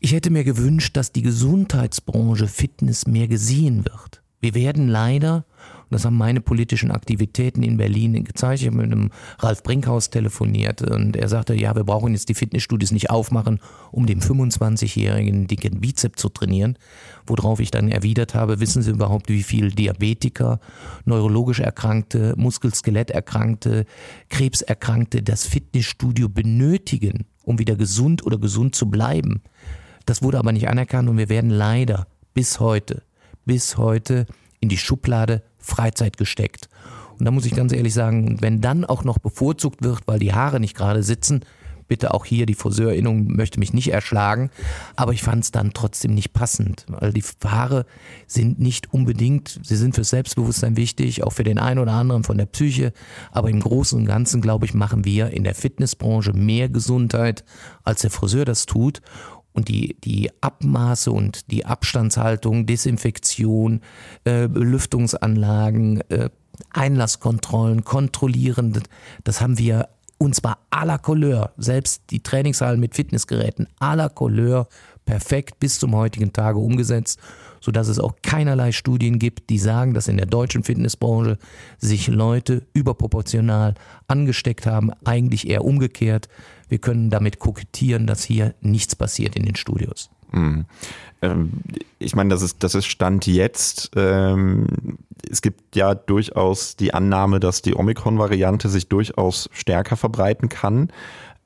Ich hätte mir gewünscht, dass die Gesundheitsbranche Fitness mehr gesehen wird. Wir werden leider, und das haben meine politischen Aktivitäten in Berlin gezeigt, ich habe mit einem Ralf Brinkhaus telefoniert und er sagte, ja, wir brauchen jetzt die Fitnessstudios nicht aufmachen, um dem 25-jährigen dicken Bizep zu trainieren. Worauf ich dann erwidert habe, wissen Sie überhaupt, wie viel Diabetiker, neurologisch Erkrankte, Muskelskeletterkrankte, Krebserkrankte das Fitnessstudio benötigen, um wieder gesund oder gesund zu bleiben? Das wurde aber nicht anerkannt und wir werden leider bis heute bis heute in die Schublade Freizeit gesteckt. Und da muss ich ganz ehrlich sagen, wenn dann auch noch bevorzugt wird, weil die Haare nicht gerade sitzen, bitte auch hier die Friseurinnung möchte mich nicht erschlagen, aber ich fand es dann trotzdem nicht passend, weil die Haare sind nicht unbedingt, sie sind fürs Selbstbewusstsein wichtig, auch für den einen oder anderen von der Psyche, aber im Großen und Ganzen, glaube ich, machen wir in der Fitnessbranche mehr Gesundheit, als der Friseur das tut und die, die Abmaße und die Abstandshaltung, Desinfektion, äh, Belüftungsanlagen, äh, Einlasskontrollen, kontrollieren, das haben wir und zwar à la Couleur. Selbst die Trainingshallen mit Fitnessgeräten à la Couleur perfekt bis zum heutigen Tage umgesetzt, sodass es auch keinerlei Studien gibt, die sagen, dass in der deutschen Fitnessbranche sich Leute überproportional angesteckt haben. Eigentlich eher umgekehrt. Wir können damit kokettieren, dass hier nichts passiert in den Studios. Mhm. Ähm, ich meine, das ist, das ist Stand jetzt. Ähm, es gibt ja durchaus die Annahme, dass die Omikron-Variante sich durchaus stärker verbreiten kann.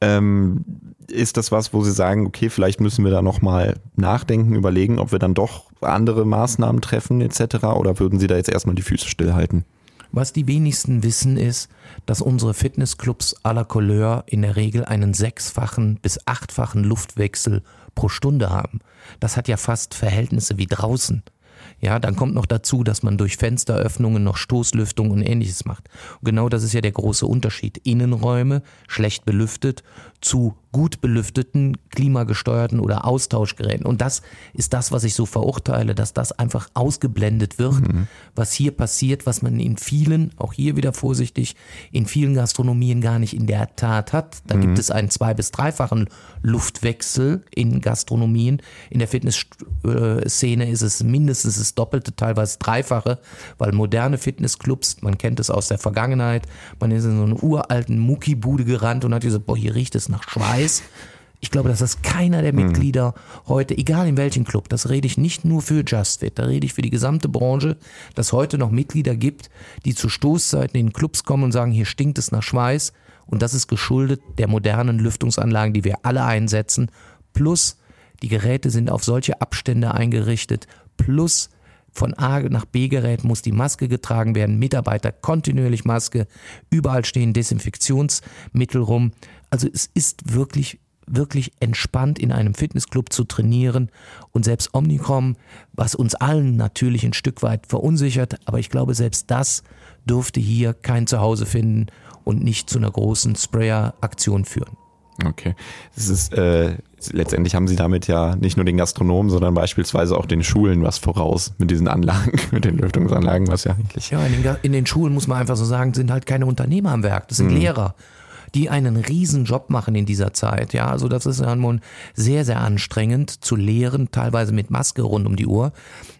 Ähm, ist das was, wo Sie sagen, okay, vielleicht müssen wir da nochmal nachdenken, überlegen, ob wir dann doch andere Maßnahmen treffen etc. Oder würden Sie da jetzt erstmal die Füße stillhalten? Was die wenigsten wissen ist, dass unsere Fitnessclubs à la Couleur in der Regel einen sechsfachen bis achtfachen Luftwechsel pro Stunde haben. Das hat ja fast Verhältnisse wie draußen. Ja, dann kommt noch dazu, dass man durch Fensteröffnungen noch Stoßlüftung und ähnliches macht. Und genau das ist ja der große Unterschied. Innenräume schlecht belüftet zu gut belüfteten, klimagesteuerten oder Austauschgeräten. Und das ist das, was ich so verurteile, dass das einfach ausgeblendet wird, mhm. was hier passiert, was man in vielen, auch hier wieder vorsichtig, in vielen Gastronomien gar nicht in der Tat hat. Da mhm. gibt es einen zwei- bis dreifachen Luftwechsel in Gastronomien. In der Fitnessszene ist es mindestens das Doppelte, teilweise Dreifache, weil moderne Fitnessclubs, man kennt es aus der Vergangenheit, man ist in so eine uralten Muckibude gerannt und hat gesagt, boah, hier riecht es nach Schweiß. Ich glaube, dass das keiner der hm. Mitglieder heute, egal in welchem Club, das rede ich nicht nur für JustFit, da rede ich für die gesamte Branche, dass heute noch Mitglieder gibt, die zu Stoßzeiten in Clubs kommen und sagen, hier stinkt es nach Schweiß. Und das ist geschuldet der modernen Lüftungsanlagen, die wir alle einsetzen. Plus, die Geräte sind auf solche Abstände eingerichtet. Plus, von A nach B Gerät muss die Maske getragen werden, Mitarbeiter kontinuierlich Maske, überall stehen Desinfektionsmittel rum. Also es ist wirklich wirklich entspannt in einem Fitnessclub zu trainieren und selbst Omnicom, was uns allen natürlich ein Stück weit verunsichert, aber ich glaube, selbst das dürfte hier kein Zuhause finden und nicht zu einer großen Sprayer-Aktion führen. Okay. Das ist, äh, letztendlich haben sie damit ja nicht nur den Gastronomen, sondern beispielsweise auch den Schulen was voraus mit diesen Anlagen, mit den Lüftungsanlagen, was ja eigentlich. Ja, in den, in den Schulen muss man einfach so sagen, sind halt keine Unternehmer am Werk, das sind mhm. Lehrer die einen riesen Job machen in dieser Zeit. Ja, also das ist nun sehr, sehr anstrengend zu lehren, teilweise mit Maske rund um die Uhr.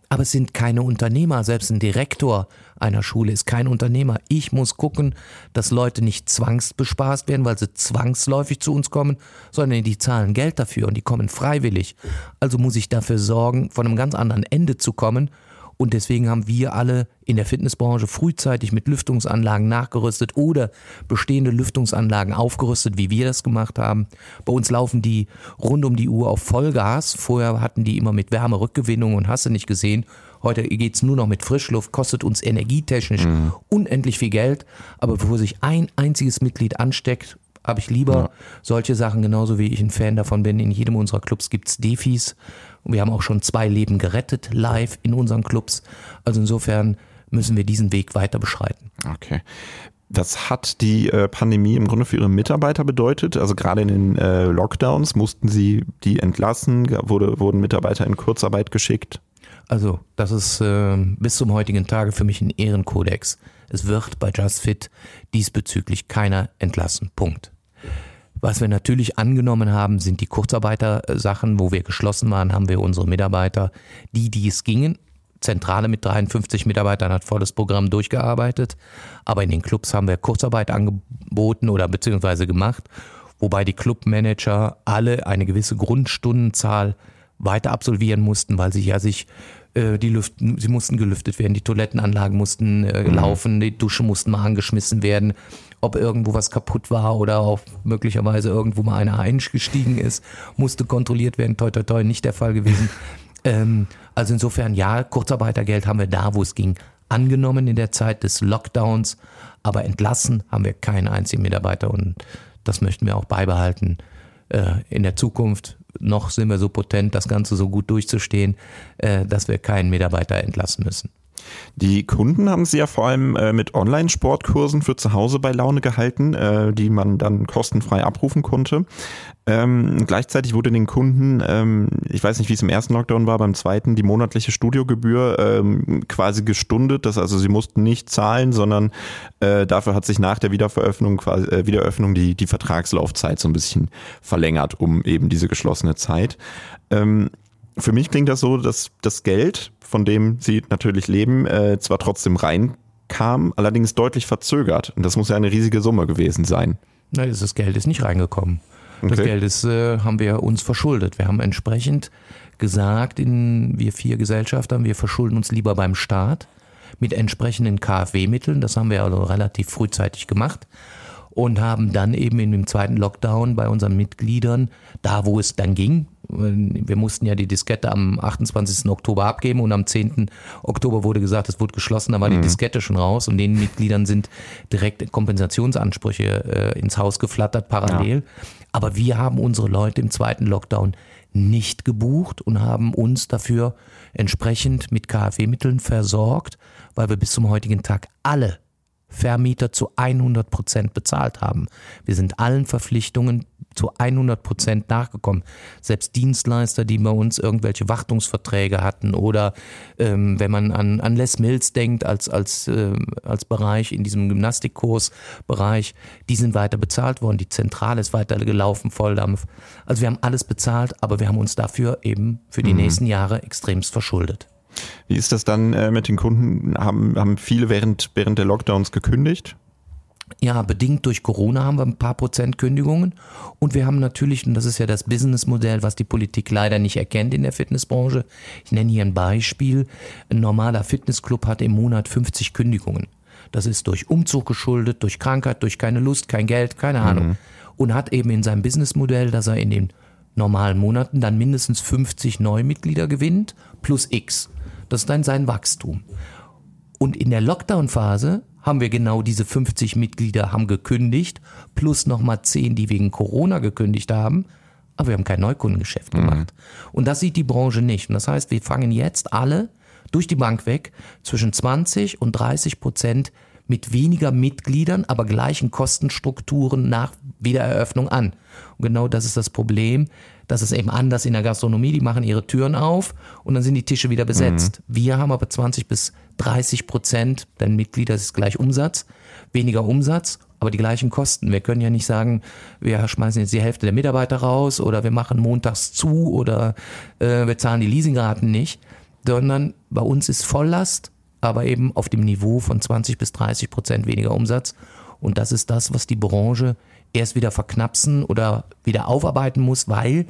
Aber es sind keine Unternehmer. Selbst ein Direktor einer Schule ist kein Unternehmer. Ich muss gucken, dass Leute nicht zwangsbespaßt werden, weil sie zwangsläufig zu uns kommen, sondern die zahlen Geld dafür und die kommen freiwillig. Also muss ich dafür sorgen, von einem ganz anderen Ende zu kommen und deswegen haben wir alle in der Fitnessbranche frühzeitig mit Lüftungsanlagen nachgerüstet oder bestehende Lüftungsanlagen aufgerüstet, wie wir das gemacht haben. Bei uns laufen die rund um die Uhr auf Vollgas. Vorher hatten die immer mit Wärmerückgewinnung und hast du nicht gesehen. Heute geht es nur noch mit Frischluft, kostet uns energietechnisch mhm. unendlich viel Geld. Aber bevor sich ein einziges Mitglied ansteckt, habe ich lieber ja. solche Sachen, genauso wie ich ein Fan davon bin. In jedem unserer Clubs gibt es Defis. Und wir haben auch schon zwei Leben gerettet live in unseren Clubs. Also insofern müssen wir diesen Weg weiter beschreiten. Okay. Was hat die äh, Pandemie im Grunde für Ihre Mitarbeiter bedeutet? Also gerade in den äh, Lockdowns mussten Sie die entlassen? Wurde, wurden Mitarbeiter in Kurzarbeit geschickt? Also das ist äh, bis zum heutigen Tage für mich ein Ehrenkodex. Es wird bei JustFit diesbezüglich keiner entlassen. Punkt. Was wir natürlich angenommen haben, sind die Kurzarbeiter-Sachen, wo wir geschlossen waren, haben wir unsere Mitarbeiter, die, die es gingen, Zentrale mit 53 Mitarbeitern hat volles Programm durchgearbeitet, aber in den Clubs haben wir Kurzarbeit angeboten oder beziehungsweise gemacht, wobei die Clubmanager alle eine gewisse Grundstundenzahl weiter absolvieren mussten, weil sie ja sich äh, die Lüften, sie mussten gelüftet werden, die Toilettenanlagen mussten äh, mhm. laufen, die Dusche mussten mal angeschmissen werden ob irgendwo was kaputt war oder auch möglicherweise irgendwo mal einer eingestiegen ist, musste kontrolliert werden. Toi, toi, toi, nicht der Fall gewesen. ähm, also insofern, ja, Kurzarbeitergeld haben wir da, wo es ging, angenommen in der Zeit des Lockdowns, aber entlassen haben wir keinen einzigen Mitarbeiter und das möchten wir auch beibehalten. äh, in der Zukunft noch sind wir so potent, das Ganze so gut durchzustehen, äh, dass wir keinen Mitarbeiter entlassen müssen. Die Kunden haben sie ja vor allem äh, mit Online-Sportkursen für zu Hause bei Laune gehalten, äh, die man dann kostenfrei abrufen konnte. Ähm, gleichzeitig wurde den Kunden, ähm, ich weiß nicht, wie es im ersten Lockdown war, beim zweiten die monatliche Studiogebühr ähm, quasi gestundet. Das also sie mussten nicht zahlen, sondern äh, dafür hat sich nach der Wiederveröffnung quasi äh, Wiederöffnung die die Vertragslaufzeit so ein bisschen verlängert um eben diese geschlossene Zeit. Ähm, für mich klingt das so, dass das Geld, von dem sie natürlich leben, äh, zwar trotzdem reinkam, allerdings deutlich verzögert. Und das muss ja eine riesige Summe gewesen sein. Nein, das Geld ist nicht reingekommen. Das okay. Geld ist, äh, haben wir uns verschuldet. Wir haben entsprechend gesagt, in wir vier Gesellschaften, wir verschulden uns lieber beim Staat mit entsprechenden KfW-Mitteln. Das haben wir also relativ frühzeitig gemacht und haben dann eben in dem zweiten Lockdown bei unseren Mitgliedern, da wo es dann ging, wir mussten ja die Diskette am 28. Oktober abgeben und am 10. Oktober wurde gesagt, es wurde geschlossen, da war mhm. die Diskette schon raus und den Mitgliedern sind direkt Kompensationsansprüche äh, ins Haus geflattert parallel. Ja. Aber wir haben unsere Leute im zweiten Lockdown nicht gebucht und haben uns dafür entsprechend mit KfW-Mitteln versorgt, weil wir bis zum heutigen Tag alle Vermieter zu 100 Prozent bezahlt haben. Wir sind allen Verpflichtungen zu 100 Prozent nachgekommen. Selbst Dienstleister, die bei uns irgendwelche Wartungsverträge hatten oder ähm, wenn man an, an Les Mills denkt als, als, äh, als Bereich in diesem Gymnastikkursbereich, die sind weiter bezahlt worden. Die Zentrale ist weiter gelaufen, Volldampf. Also wir haben alles bezahlt, aber wir haben uns dafür eben für die mhm. nächsten Jahre extremst verschuldet. Wie ist das dann äh, mit den Kunden? Haben, haben viele während, während der Lockdowns gekündigt? Ja, bedingt durch Corona haben wir ein paar Prozent Kündigungen und wir haben natürlich, und das ist ja das Businessmodell, was die Politik leider nicht erkennt in der Fitnessbranche. Ich nenne hier ein Beispiel. Ein normaler Fitnessclub hat im Monat 50 Kündigungen. Das ist durch Umzug geschuldet, durch Krankheit, durch keine Lust, kein Geld, keine Ahnung. Mhm. Und hat eben in seinem Businessmodell, dass er in den normalen Monaten dann mindestens 50 Neumitglieder gewinnt, plus X. Das ist dann sein Wachstum. Und in der Lockdown-Phase haben wir genau diese 50 Mitglieder haben gekündigt, plus nochmal 10, die wegen Corona gekündigt haben. Aber wir haben kein Neukundengeschäft mhm. gemacht. Mhm. Und das sieht die Branche nicht. Und das heißt, wir fangen jetzt alle durch die Bank weg zwischen 20 und 30 Prozent mit weniger Mitgliedern, aber gleichen Kostenstrukturen nach Wiedereröffnung an. Und genau das ist das Problem. Das ist eben anders in der Gastronomie. Die machen ihre Türen auf und dann sind die Tische wieder besetzt. Mhm. Wir haben aber 20 bis 30 Prozent, denn Mitglieder ist gleich Umsatz, weniger Umsatz, aber die gleichen Kosten. Wir können ja nicht sagen, wir schmeißen jetzt die Hälfte der Mitarbeiter raus oder wir machen montags zu oder äh, wir zahlen die Leasingraten nicht, sondern bei uns ist Volllast, aber eben auf dem Niveau von 20 bis 30 Prozent weniger Umsatz. Und das ist das, was die Branche erst wieder verknapsen oder wieder aufarbeiten muss, weil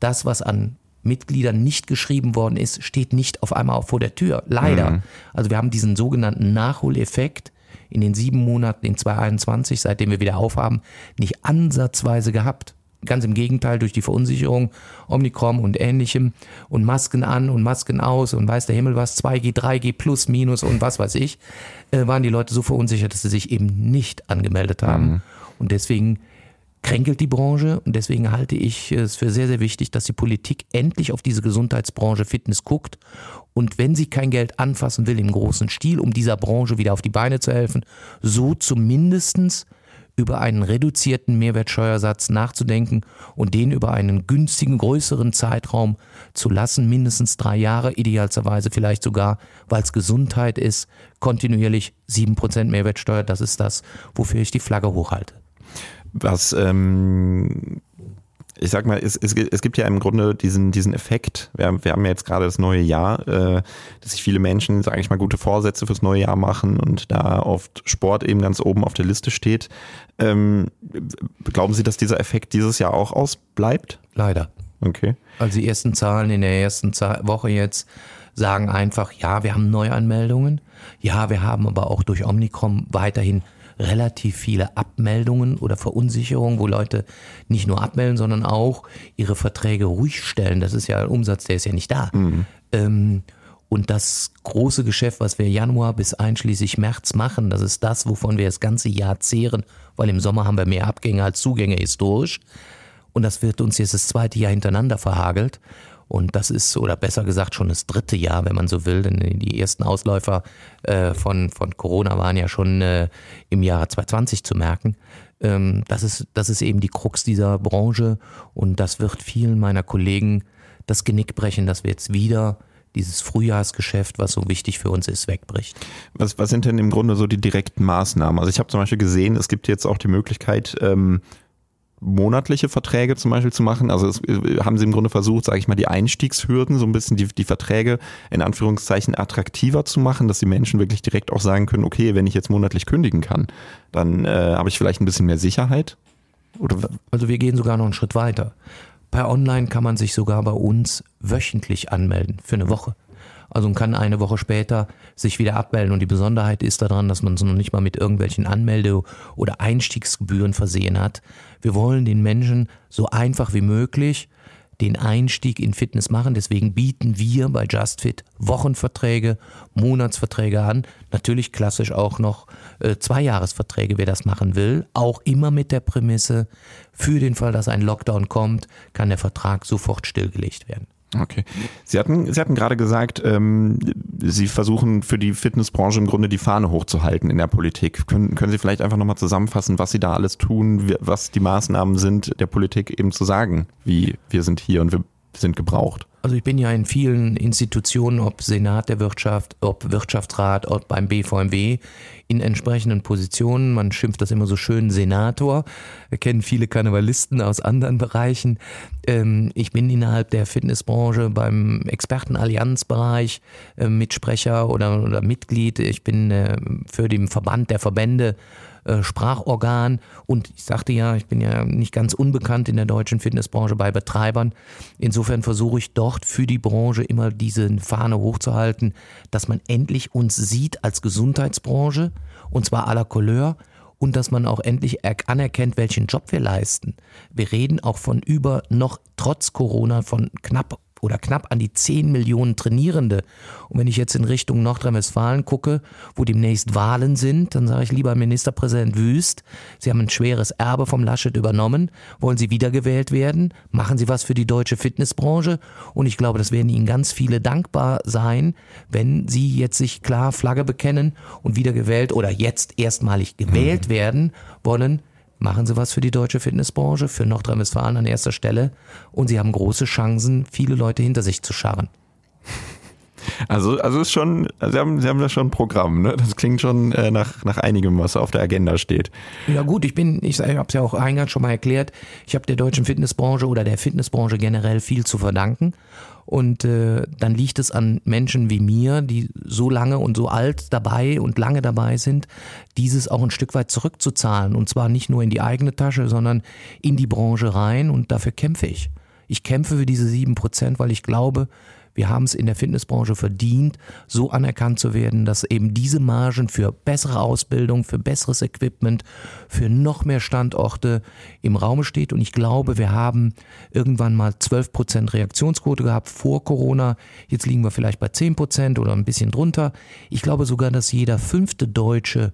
das, was an Mitgliedern nicht geschrieben worden ist, steht nicht auf einmal vor der Tür. Leider. Mhm. Also wir haben diesen sogenannten Nachholeffekt in den sieben Monaten in 2021, seitdem wir wieder aufhaben, nicht ansatzweise gehabt. Ganz im Gegenteil, durch die Verunsicherung, Omikron und ähnlichem und Masken an und Masken aus und weiß der Himmel was, 2G, 3G plus, minus und was weiß ich, äh, waren die Leute so verunsichert, dass sie sich eben nicht angemeldet haben. Mhm. Und deswegen kränkelt die Branche und deswegen halte ich es für sehr, sehr wichtig, dass die Politik endlich auf diese Gesundheitsbranche Fitness guckt. Und wenn sie kein Geld anfassen will im großen Stil, um dieser Branche wieder auf die Beine zu helfen, so zumindestens über einen reduzierten Mehrwertsteuersatz nachzudenken und den über einen günstigen, größeren Zeitraum zu lassen, mindestens drei Jahre, idealerweise vielleicht sogar, weil es Gesundheit ist, kontinuierlich sieben Prozent Mehrwertsteuer, das ist das, wofür ich die Flagge hochhalte was ähm, ich sag mal, es, es, es gibt ja im Grunde diesen, diesen Effekt. Wir, wir haben ja jetzt gerade das neue Jahr, äh, dass sich viele Menschen, sage ich mal, gute Vorsätze fürs neue Jahr machen und da oft Sport eben ganz oben auf der Liste steht. Ähm, glauben Sie, dass dieser Effekt dieses Jahr auch ausbleibt? Leider. Okay. Also die ersten Zahlen in der ersten Woche jetzt sagen einfach, ja, wir haben Neuanmeldungen. Ja, wir haben aber auch durch Omnicom weiterhin relativ viele Abmeldungen oder Verunsicherungen, wo Leute nicht nur abmelden, sondern auch ihre Verträge ruhig stellen. Das ist ja ein Umsatz, der ist ja nicht da. Mhm. Ähm, und das große Geschäft, was wir Januar bis einschließlich März machen, das ist das, wovon wir das ganze Jahr zehren, weil im Sommer haben wir mehr Abgänge als Zugänge historisch. Und das wird uns jetzt das zweite Jahr hintereinander verhagelt. Und das ist, oder besser gesagt, schon das dritte Jahr, wenn man so will, denn die ersten Ausläufer äh, von, von Corona waren ja schon äh, im Jahre 2020 zu merken. Ähm, das, ist, das ist eben die Krux dieser Branche und das wird vielen meiner Kollegen das Genick brechen, dass wir jetzt wieder dieses Frühjahrsgeschäft, was so wichtig für uns ist, wegbricht. Was, was sind denn im Grunde so die direkten Maßnahmen? Also ich habe zum Beispiel gesehen, es gibt jetzt auch die Möglichkeit, ähm, monatliche Verträge zum Beispiel zu machen. Also es, äh, haben sie im Grunde versucht, sage ich mal, die Einstiegshürden, so ein bisschen die, die Verträge in Anführungszeichen attraktiver zu machen, dass die Menschen wirklich direkt auch sagen können, okay, wenn ich jetzt monatlich kündigen kann, dann äh, habe ich vielleicht ein bisschen mehr Sicherheit. Oder? Also wir gehen sogar noch einen Schritt weiter. Per Online kann man sich sogar bei uns wöchentlich anmelden für eine Woche. Also man kann eine Woche später sich wieder abmelden. Und die Besonderheit ist daran, dass man es noch nicht mal mit irgendwelchen Anmelde- oder Einstiegsgebühren versehen hat. Wir wollen den Menschen so einfach wie möglich den Einstieg in Fitness machen. Deswegen bieten wir bei JustFit Wochenverträge, Monatsverträge an. Natürlich klassisch auch noch äh, Zweijahresverträge, wer das machen will. Auch immer mit der Prämisse, für den Fall, dass ein Lockdown kommt, kann der Vertrag sofort stillgelegt werden. Okay. Sie hatten, Sie hatten gerade gesagt, ähm, Sie versuchen für die Fitnessbranche im Grunde die Fahne hochzuhalten in der Politik. Können, können Sie vielleicht einfach nochmal zusammenfassen, was Sie da alles tun, was die Maßnahmen sind, der Politik eben zu sagen, wie wir sind hier und wir sind gebraucht? Also ich bin ja in vielen Institutionen, ob Senat der Wirtschaft, ob Wirtschaftsrat, ob beim BVMW, in entsprechenden Positionen. Man schimpft das immer so schön Senator. Wir kennen viele Karnevalisten aus anderen Bereichen. Ähm, ich bin innerhalb der Fitnessbranche beim Expertenallianzbereich äh, Mitsprecher oder, oder Mitglied. Ich bin äh, für den Verband der Verbände äh, Sprachorgan. Und ich sagte ja, ich bin ja nicht ganz unbekannt in der deutschen Fitnessbranche bei Betreibern. Insofern versuche ich dort für die Branche immer diese Fahne hochzuhalten, dass man endlich uns sieht als Gesundheitsbranche und zwar à la Couleur und dass man auch endlich anerkennt, welchen Job wir leisten. Wir reden auch von über noch trotz Corona von knapp oder knapp an die 10 Millionen Trainierende. Und wenn ich jetzt in Richtung Nordrhein-Westfalen gucke, wo demnächst Wahlen sind, dann sage ich lieber Ministerpräsident Wüst, Sie haben ein schweres Erbe vom Laschet übernommen. Wollen Sie wiedergewählt werden? Machen Sie was für die deutsche Fitnessbranche? Und ich glaube, das werden Ihnen ganz viele dankbar sein, wenn Sie jetzt sich klar Flagge bekennen und wiedergewählt oder jetzt erstmalig gewählt mhm. werden wollen Machen Sie was für die deutsche Fitnessbranche, für Nordrhein-Westfalen an erster Stelle und Sie haben große Chancen, viele Leute hinter sich zu scharren. Also, also ist schon, Sie haben, Sie haben da schon ein Programm, ne? Das klingt schon äh, nach, nach einigem, was auf der Agenda steht. Ja gut, ich bin, ich, ich habe es ja auch eingangs schon mal erklärt, ich habe der deutschen Fitnessbranche oder der Fitnessbranche generell viel zu verdanken. Und äh, dann liegt es an Menschen wie mir, die so lange und so alt dabei und lange dabei sind, dieses auch ein Stück weit zurückzuzahlen. Und zwar nicht nur in die eigene Tasche, sondern in die Branche rein. Und dafür kämpfe ich. Ich kämpfe für diese sieben Prozent, weil ich glaube, wir haben es in der Fitnessbranche verdient, so anerkannt zu werden, dass eben diese Margen für bessere Ausbildung, für besseres Equipment, für noch mehr Standorte im Raum steht. Und ich glaube, wir haben irgendwann mal 12 Prozent Reaktionsquote gehabt vor Corona. Jetzt liegen wir vielleicht bei 10 Prozent oder ein bisschen drunter. Ich glaube sogar, dass jeder fünfte Deutsche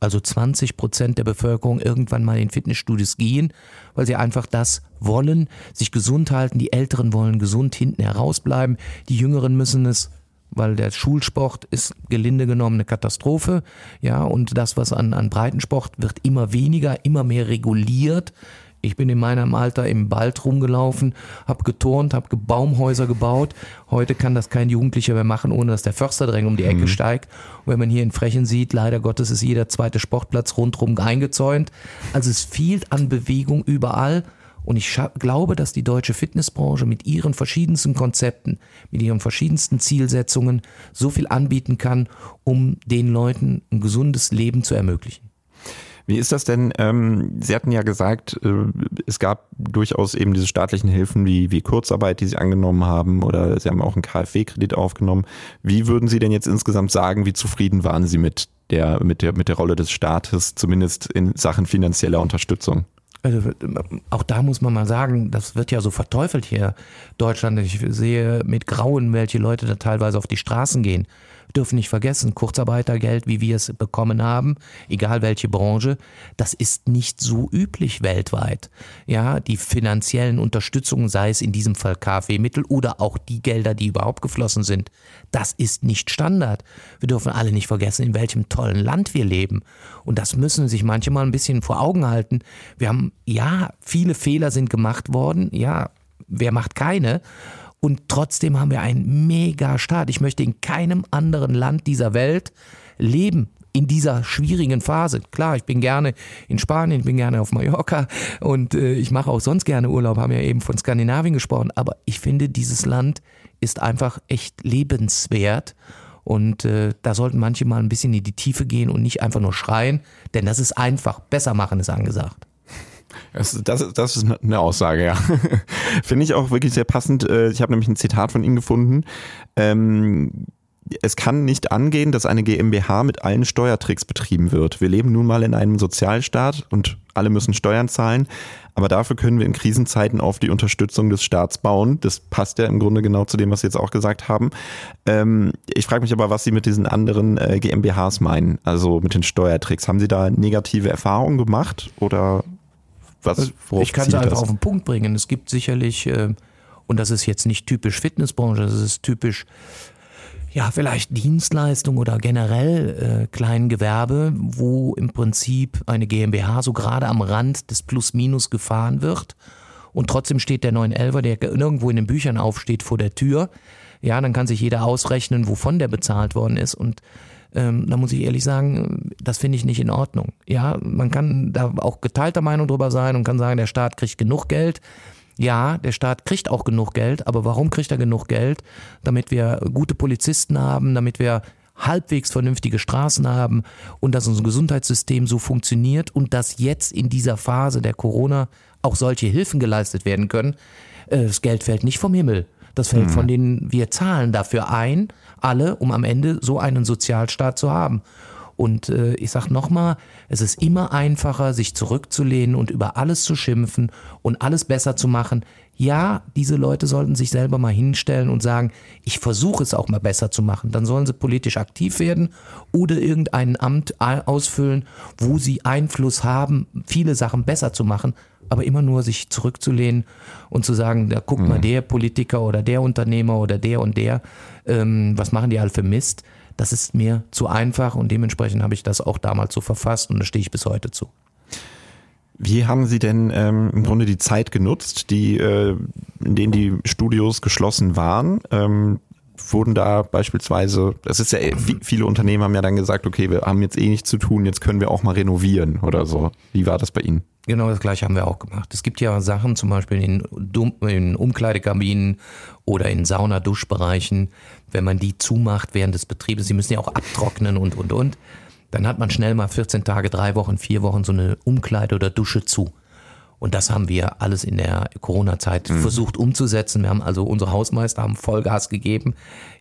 also 20 Prozent der Bevölkerung irgendwann mal in Fitnessstudios gehen, weil sie einfach das wollen, sich gesund halten. Die Älteren wollen gesund hinten herausbleiben. Die Jüngeren müssen es weil der Schulsport ist gelinde genommen eine Katastrophe, ja, und das, was an, an Breitensport wird immer weniger, immer mehr reguliert. Ich bin in meinem Alter im Wald rumgelaufen, habe geturnt, habe Baumhäuser gebaut. Heute kann das kein Jugendlicher mehr machen, ohne dass der Försterdräng um die Ecke mhm. steigt. Und wenn man hier in Frechen sieht, leider Gottes ist jeder zweite Sportplatz rundherum eingezäunt. Also es fehlt an Bewegung überall. Und ich glaube, dass die deutsche Fitnessbranche mit ihren verschiedensten Konzepten, mit ihren verschiedensten Zielsetzungen so viel anbieten kann, um den Leuten ein gesundes Leben zu ermöglichen. Wie ist das denn? Ähm, Sie hatten ja gesagt, äh, es gab durchaus eben diese staatlichen Hilfen wie, wie Kurzarbeit, die Sie angenommen haben, oder Sie haben auch einen KfW-Kredit aufgenommen. Wie würden Sie denn jetzt insgesamt sagen, wie zufrieden waren Sie mit der, mit der, mit der Rolle des Staates, zumindest in Sachen finanzieller Unterstützung? Also auch da muss man mal sagen, das wird ja so verteufelt hier Deutschland. Ich sehe mit Grauen, welche Leute da teilweise auf die Straßen gehen dürfen nicht vergessen, Kurzarbeitergeld, wie wir es bekommen haben, egal welche Branche, das ist nicht so üblich weltweit. Ja, die finanziellen Unterstützungen, sei es in diesem Fall KfW-Mittel oder auch die Gelder, die überhaupt geflossen sind, das ist nicht Standard. Wir dürfen alle nicht vergessen, in welchem tollen Land wir leben. Und das müssen sich manche mal ein bisschen vor Augen halten. Wir haben, ja, viele Fehler sind gemacht worden. Ja, wer macht keine? Und trotzdem haben wir einen Mega-Staat. Ich möchte in keinem anderen Land dieser Welt leben in dieser schwierigen Phase. Klar, ich bin gerne in Spanien, ich bin gerne auf Mallorca und äh, ich mache auch sonst gerne Urlaub, haben ja eben von Skandinavien gesprochen, aber ich finde, dieses Land ist einfach echt lebenswert und äh, da sollten manche mal ein bisschen in die Tiefe gehen und nicht einfach nur schreien, denn das ist einfach. Besser machen ist angesagt. Das, das, das ist eine Aussage, ja. Finde ich auch wirklich sehr passend. Äh, ich habe nämlich ein Zitat von ihm gefunden. Ähm, es kann nicht angehen, dass eine GmbH mit allen Steuertricks betrieben wird. Wir leben nun mal in einem Sozialstaat und alle müssen Steuern zahlen. Aber dafür können wir in Krisenzeiten auf die Unterstützung des Staats bauen. Das passt ja im Grunde genau zu dem, was Sie jetzt auch gesagt haben. Ähm, ich frage mich aber, was Sie mit diesen anderen äh, GmbHs meinen, also mit den Steuertricks. Haben Sie da negative Erfahrungen gemacht oder was? Also, ich kann es einfach das? auf den Punkt bringen. Es gibt sicherlich, äh, und das ist jetzt nicht typisch Fitnessbranche, das ist typisch ja, vielleicht Dienstleistung oder generell äh, Kleingewerbe, wo im Prinzip eine GmbH so gerade am Rand des Plus-Minus gefahren wird und trotzdem steht der 911er, der irgendwo in den Büchern aufsteht, vor der Tür. Ja, dann kann sich jeder ausrechnen, wovon der bezahlt worden ist und ähm, da muss ich ehrlich sagen, das finde ich nicht in Ordnung. Ja, man kann da auch geteilter Meinung drüber sein und kann sagen, der Staat kriegt genug Geld. Ja, der Staat kriegt auch genug Geld, aber warum kriegt er genug Geld? Damit wir gute Polizisten haben, damit wir halbwegs vernünftige Straßen haben und dass unser Gesundheitssystem so funktioniert und dass jetzt in dieser Phase der Corona auch solche Hilfen geleistet werden können. Äh, das Geld fällt nicht vom Himmel. Das fällt mhm. von denen, wir zahlen dafür ein, alle, um am Ende so einen Sozialstaat zu haben. Und äh, ich sage nochmal, es ist immer einfacher, sich zurückzulehnen und über alles zu schimpfen und alles besser zu machen. Ja, diese Leute sollten sich selber mal hinstellen und sagen, ich versuche es auch mal besser zu machen. Dann sollen sie politisch aktiv werden oder irgendein Amt ausfüllen, wo sie Einfluss haben, viele Sachen besser zu machen. Aber immer nur sich zurückzulehnen und zu sagen, da guckt mhm. mal der Politiker oder der Unternehmer oder der und der, ähm, was machen die alle für Mist? das ist mir zu einfach und dementsprechend habe ich das auch damals so verfasst und da stehe ich bis heute zu. Wie haben Sie denn ähm, im Grunde die Zeit genutzt, die, äh, in denen die Studios geschlossen waren? Ähm, wurden da beispielsweise, es ist ja, viele Unternehmen haben ja dann gesagt, okay, wir haben jetzt eh nichts zu tun, jetzt können wir auch mal renovieren oder so. Wie war das bei Ihnen? Genau das gleiche haben wir auch gemacht. Es gibt ja Sachen, zum Beispiel in, in Umkleidekabinen oder in Sauna-Duschbereichen, wenn man die zumacht während des Betriebes, sie müssen ja auch abtrocknen und, und, und, dann hat man schnell mal 14 Tage, drei Wochen, vier Wochen so eine Umkleide oder Dusche zu. Und das haben wir alles in der Corona-Zeit mhm. versucht umzusetzen. Wir haben also unsere Hausmeister haben Vollgas gegeben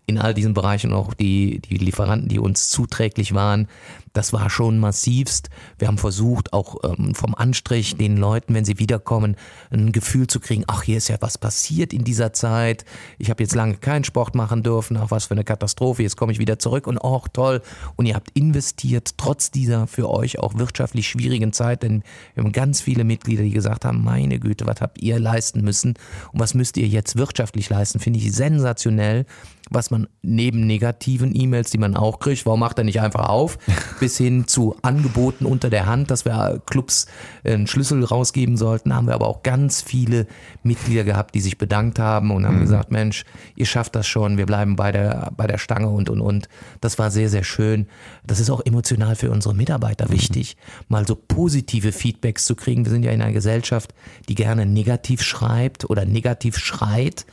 in all diesen Bereichen, auch die, die Lieferanten, die uns zuträglich waren. Das war schon massivst. Wir haben versucht, auch ähm, vom Anstrich den Leuten, wenn sie wiederkommen, ein Gefühl zu kriegen, ach, hier ist ja was passiert in dieser Zeit. Ich habe jetzt lange keinen Sport machen dürfen, ach, was für eine Katastrophe, jetzt komme ich wieder zurück und auch toll. Und ihr habt investiert, trotz dieser für euch auch wirtschaftlich schwierigen Zeit, denn wir haben ganz viele Mitglieder, die gesagt haben, meine Güte, was habt ihr leisten müssen und was müsst ihr jetzt wirtschaftlich leisten, finde ich sensationell was man neben negativen E-Mails, die man auch kriegt, warum macht er nicht einfach auf, bis hin zu Angeboten unter der Hand, dass wir Clubs einen Schlüssel rausgeben sollten, haben wir aber auch ganz viele Mitglieder gehabt, die sich bedankt haben und haben mhm. gesagt, Mensch, ihr schafft das schon, wir bleiben bei der, bei der Stange und, und, und. Das war sehr, sehr schön. Das ist auch emotional für unsere Mitarbeiter mhm. wichtig, mal so positive Feedbacks zu kriegen. Wir sind ja in einer Gesellschaft, die gerne negativ schreibt oder negativ schreit.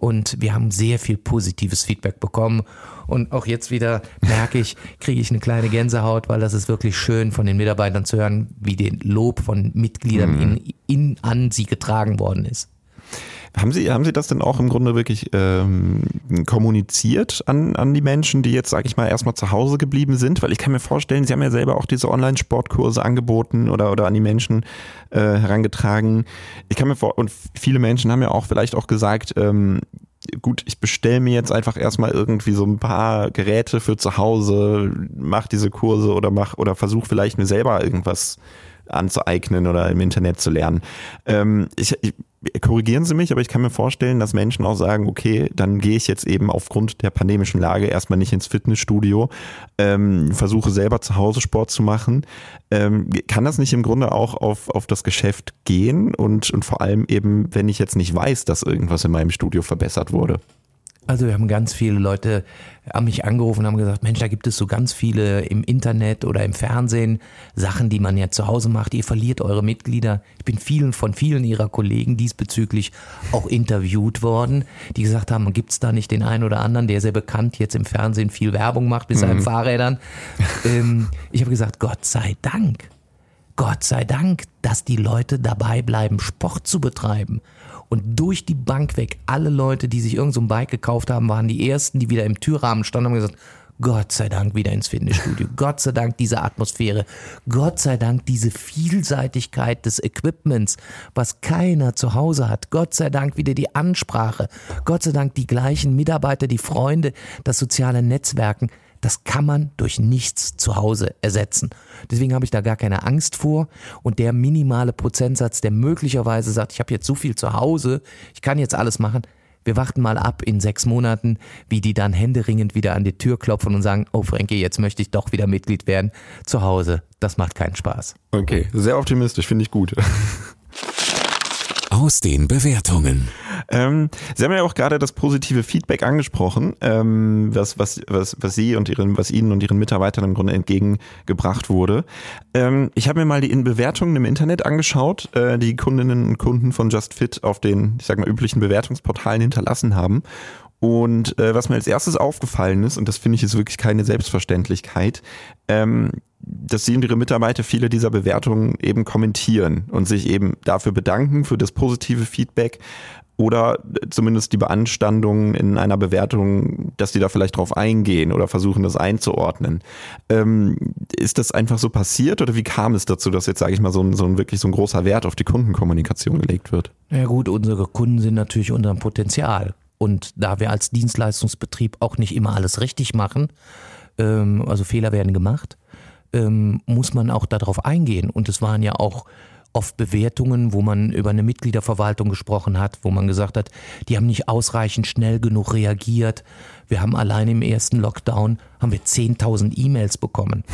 Und wir haben sehr viel positives Feedback bekommen. Und auch jetzt wieder merke ich, kriege ich eine kleine Gänsehaut, weil das ist wirklich schön von den Mitarbeitern zu hören, wie den Lob von Mitgliedern mhm. in, in, an sie getragen worden ist. Haben Sie, haben Sie das denn auch im Grunde wirklich ähm, kommuniziert an, an die Menschen, die jetzt, sage ich mal, erstmal zu Hause geblieben sind? Weil ich kann mir vorstellen, Sie haben ja selber auch diese Online-Sportkurse angeboten oder, oder an die Menschen äh, herangetragen. Ich kann mir vor, und viele Menschen haben ja auch vielleicht auch gesagt, ähm, gut, ich bestelle mir jetzt einfach erstmal irgendwie so ein paar Geräte für zu Hause, mach diese Kurse oder mach oder versuch vielleicht mir selber irgendwas anzueignen oder im Internet zu lernen. Ähm, ich, ich, korrigieren Sie mich, aber ich kann mir vorstellen, dass Menschen auch sagen, okay, dann gehe ich jetzt eben aufgrund der pandemischen Lage erstmal nicht ins Fitnessstudio, ähm, versuche selber zu Hause Sport zu machen. Ähm, kann das nicht im Grunde auch auf, auf das Geschäft gehen und, und vor allem eben, wenn ich jetzt nicht weiß, dass irgendwas in meinem Studio verbessert wurde? Also wir haben ganz viele Leute haben mich angerufen und haben gesagt, Mensch, da gibt es so ganz viele im Internet oder im Fernsehen Sachen, die man ja zu Hause macht. Ihr verliert eure Mitglieder. Ich bin vielen von vielen ihrer Kollegen diesbezüglich auch interviewt worden, die gesagt haben, gibt es da nicht den einen oder anderen, der sehr bekannt jetzt im Fernsehen viel Werbung macht mit seinen mhm. Fahrrädern. ähm, ich habe gesagt, Gott sei Dank. Gott sei Dank, dass die Leute dabei bleiben, Sport zu betreiben. Und durch die Bank weg, alle Leute, die sich irgend so ein Bike gekauft haben, waren die ersten, die wieder im Türrahmen standen und haben gesagt, Gott sei Dank wieder ins Fitnessstudio. Gott sei Dank diese Atmosphäre. Gott sei Dank diese Vielseitigkeit des Equipments, was keiner zu Hause hat. Gott sei Dank wieder die Ansprache. Gott sei Dank die gleichen Mitarbeiter, die Freunde, das soziale Netzwerken. Das kann man durch nichts zu Hause ersetzen. Deswegen habe ich da gar keine Angst vor. Und der minimale Prozentsatz, der möglicherweise sagt, ich habe jetzt so viel zu Hause, ich kann jetzt alles machen, wir warten mal ab in sechs Monaten, wie die dann händeringend wieder an die Tür klopfen und sagen, oh Frankie, jetzt möchte ich doch wieder Mitglied werden. Zu Hause, das macht keinen Spaß. Okay, sehr optimistisch, finde ich gut. Aus den Bewertungen. Ähm, Sie haben ja auch gerade das positive Feedback angesprochen, ähm, was, was, was, was Sie und Ihren, was Ihnen und Ihren Mitarbeitern im Grunde entgegengebracht wurde. Ähm, ich habe mir mal die Bewertungen im Internet angeschaut, äh, die Kundinnen und Kunden von JustFit auf den, ich sag mal, üblichen Bewertungsportalen hinterlassen haben. Und äh, was mir als erstes aufgefallen ist, und das finde ich ist wirklich keine Selbstverständlichkeit, ähm, dass Sie und Ihre Mitarbeiter viele dieser Bewertungen eben kommentieren und sich eben dafür bedanken, für das positive Feedback oder zumindest die Beanstandung in einer Bewertung, dass die da vielleicht drauf eingehen oder versuchen, das einzuordnen. Ähm, ist das einfach so passiert oder wie kam es dazu, dass jetzt, sage ich mal, so ein, so ein wirklich so ein großer Wert auf die Kundenkommunikation gelegt wird? Ja gut, unsere Kunden sind natürlich unser Potenzial. Und da wir als Dienstleistungsbetrieb auch nicht immer alles richtig machen, ähm, also Fehler werden gemacht, ähm, muss man auch darauf eingehen. Und es waren ja auch oft Bewertungen, wo man über eine Mitgliederverwaltung gesprochen hat, wo man gesagt hat, die haben nicht ausreichend schnell genug reagiert. Wir haben allein im ersten Lockdown haben wir 10.000 E-Mails bekommen.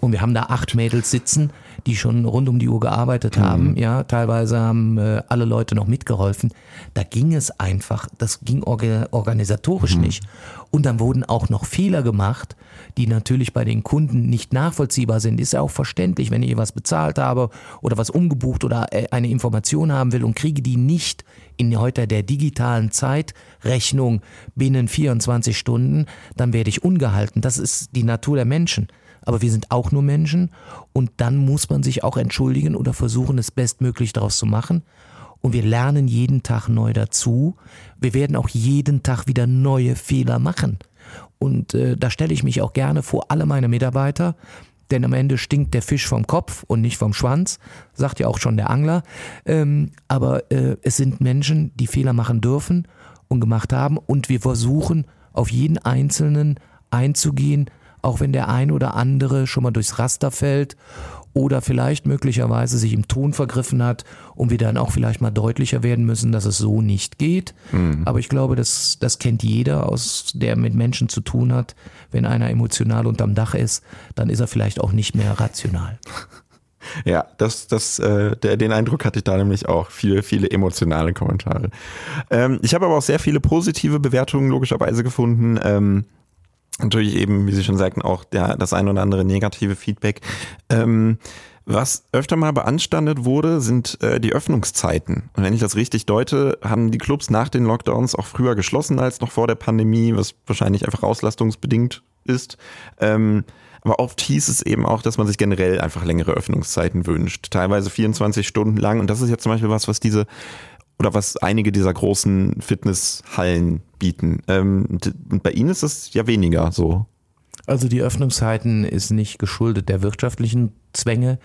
Und wir haben da acht Mädels sitzen, die schon rund um die Uhr gearbeitet mhm. haben. Ja, teilweise haben äh, alle Leute noch mitgeholfen. Da ging es einfach, das ging orga organisatorisch mhm. nicht. Und dann wurden auch noch Fehler gemacht, die natürlich bei den Kunden nicht nachvollziehbar sind. Ist ja auch verständlich, wenn ich was bezahlt habe oder was umgebucht oder äh, eine Information haben will und kriege die nicht in heute der digitalen Zeitrechnung binnen 24 Stunden, dann werde ich ungehalten. Das ist die Natur der Menschen. Aber wir sind auch nur Menschen und dann muss man sich auch entschuldigen oder versuchen, es bestmöglich daraus zu machen. Und wir lernen jeden Tag neu dazu. Wir werden auch jeden Tag wieder neue Fehler machen. Und äh, da stelle ich mich auch gerne vor alle meine Mitarbeiter, denn am Ende stinkt der Fisch vom Kopf und nicht vom Schwanz, sagt ja auch schon der Angler. Ähm, aber äh, es sind Menschen, die Fehler machen dürfen und gemacht haben und wir versuchen auf jeden Einzelnen einzugehen, auch wenn der ein oder andere schon mal durchs Raster fällt oder vielleicht möglicherweise sich im Ton vergriffen hat und wir dann auch vielleicht mal deutlicher werden müssen, dass es so nicht geht. Mhm. Aber ich glaube, das, das kennt jeder, aus, der mit Menschen zu tun hat. Wenn einer emotional unterm Dach ist, dann ist er vielleicht auch nicht mehr rational. Ja, das, das, äh, der, den Eindruck hatte ich da nämlich auch. Viele, viele emotionale Kommentare. Ähm, ich habe aber auch sehr viele positive Bewertungen logischerweise gefunden. Ähm, natürlich eben, wie Sie schon sagten, auch der, das ein oder andere negative Feedback. Ähm, was öfter mal beanstandet wurde, sind äh, die Öffnungszeiten. Und wenn ich das richtig deute, haben die Clubs nach den Lockdowns auch früher geschlossen als noch vor der Pandemie, was wahrscheinlich einfach auslastungsbedingt ist. Ähm, aber oft hieß es eben auch, dass man sich generell einfach längere Öffnungszeiten wünscht. Teilweise 24 Stunden lang. Und das ist jetzt zum Beispiel was, was diese oder was einige dieser großen Fitnesshallen bieten. Ähm, bei Ihnen ist das ja weniger so. Also die Öffnungszeiten ist nicht geschuldet der wirtschaftlichen Zwänge.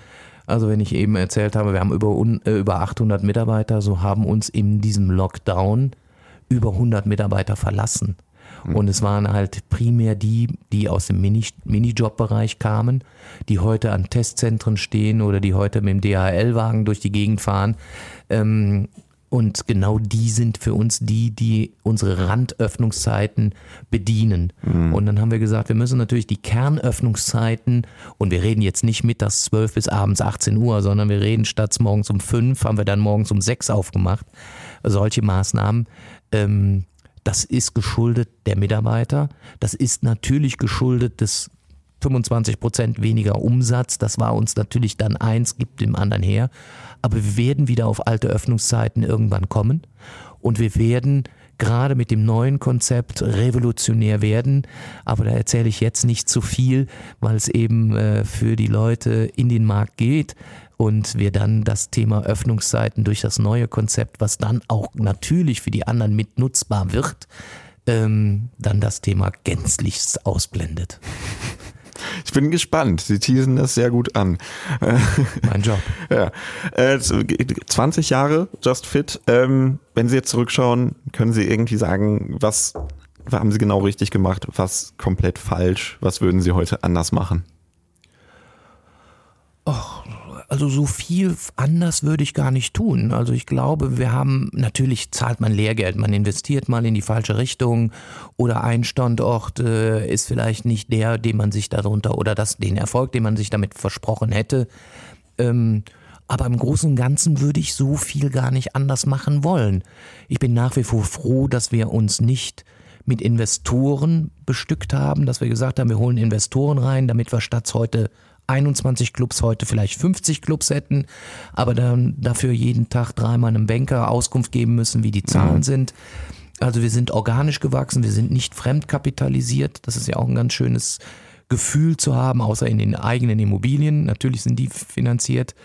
Also wenn ich eben erzählt habe, wir haben über, äh, über 800 Mitarbeiter, so haben uns in diesem Lockdown über 100 Mitarbeiter verlassen. Hm. Und es waren halt primär die, die aus dem Mini, Minijob-Bereich kamen, die heute an Testzentren stehen oder die heute mit dem DHL-Wagen durch die Gegend fahren. Ähm, und genau die sind für uns die, die unsere Randöffnungszeiten bedienen. Mhm. Und dann haben wir gesagt, wir müssen natürlich die Kernöffnungszeiten, und wir reden jetzt nicht mittags 12 bis abends 18 Uhr, sondern wir reden statt morgens um 5, haben wir dann morgens um 6 aufgemacht. Solche Maßnahmen. Ähm, das ist geschuldet der Mitarbeiter. Das ist natürlich geschuldet des 25 Prozent weniger Umsatz. Das war uns natürlich dann eins, gibt dem anderen her. Aber wir werden wieder auf alte Öffnungszeiten irgendwann kommen. Und wir werden gerade mit dem neuen Konzept revolutionär werden. Aber da erzähle ich jetzt nicht zu viel, weil es eben äh, für die Leute in den Markt geht und wir dann das Thema Öffnungszeiten durch das neue Konzept, was dann auch natürlich für die anderen mitnutzbar wird, ähm, dann das Thema gänzlichst ausblendet. Ich bin gespannt. Sie teasen das sehr gut an. Mein Job. ja. 20 äh, Jahre Just Fit. Ähm, wenn Sie jetzt zurückschauen, können Sie irgendwie sagen, was haben Sie genau richtig gemacht, was komplett falsch, was würden Sie heute anders machen? Och, also so viel anders würde ich gar nicht tun. Also ich glaube, wir haben, natürlich zahlt man Lehrgeld, man investiert mal in die falsche Richtung oder ein Standort äh, ist vielleicht nicht der, den man sich darunter oder das, den Erfolg, den man sich damit versprochen hätte. Ähm, aber im Großen und Ganzen würde ich so viel gar nicht anders machen wollen. Ich bin nach wie vor froh, dass wir uns nicht mit Investoren bestückt haben, dass wir gesagt haben, wir holen Investoren rein, damit wir statt heute 21 Clubs heute vielleicht 50 Clubs hätten, aber dann dafür jeden Tag dreimal einem Banker Auskunft geben müssen, wie die Zahlen mhm. sind. Also wir sind organisch gewachsen, wir sind nicht fremdkapitalisiert. Das ist ja auch ein ganz schönes Gefühl zu haben, außer in den eigenen Immobilien. Natürlich sind die finanziert.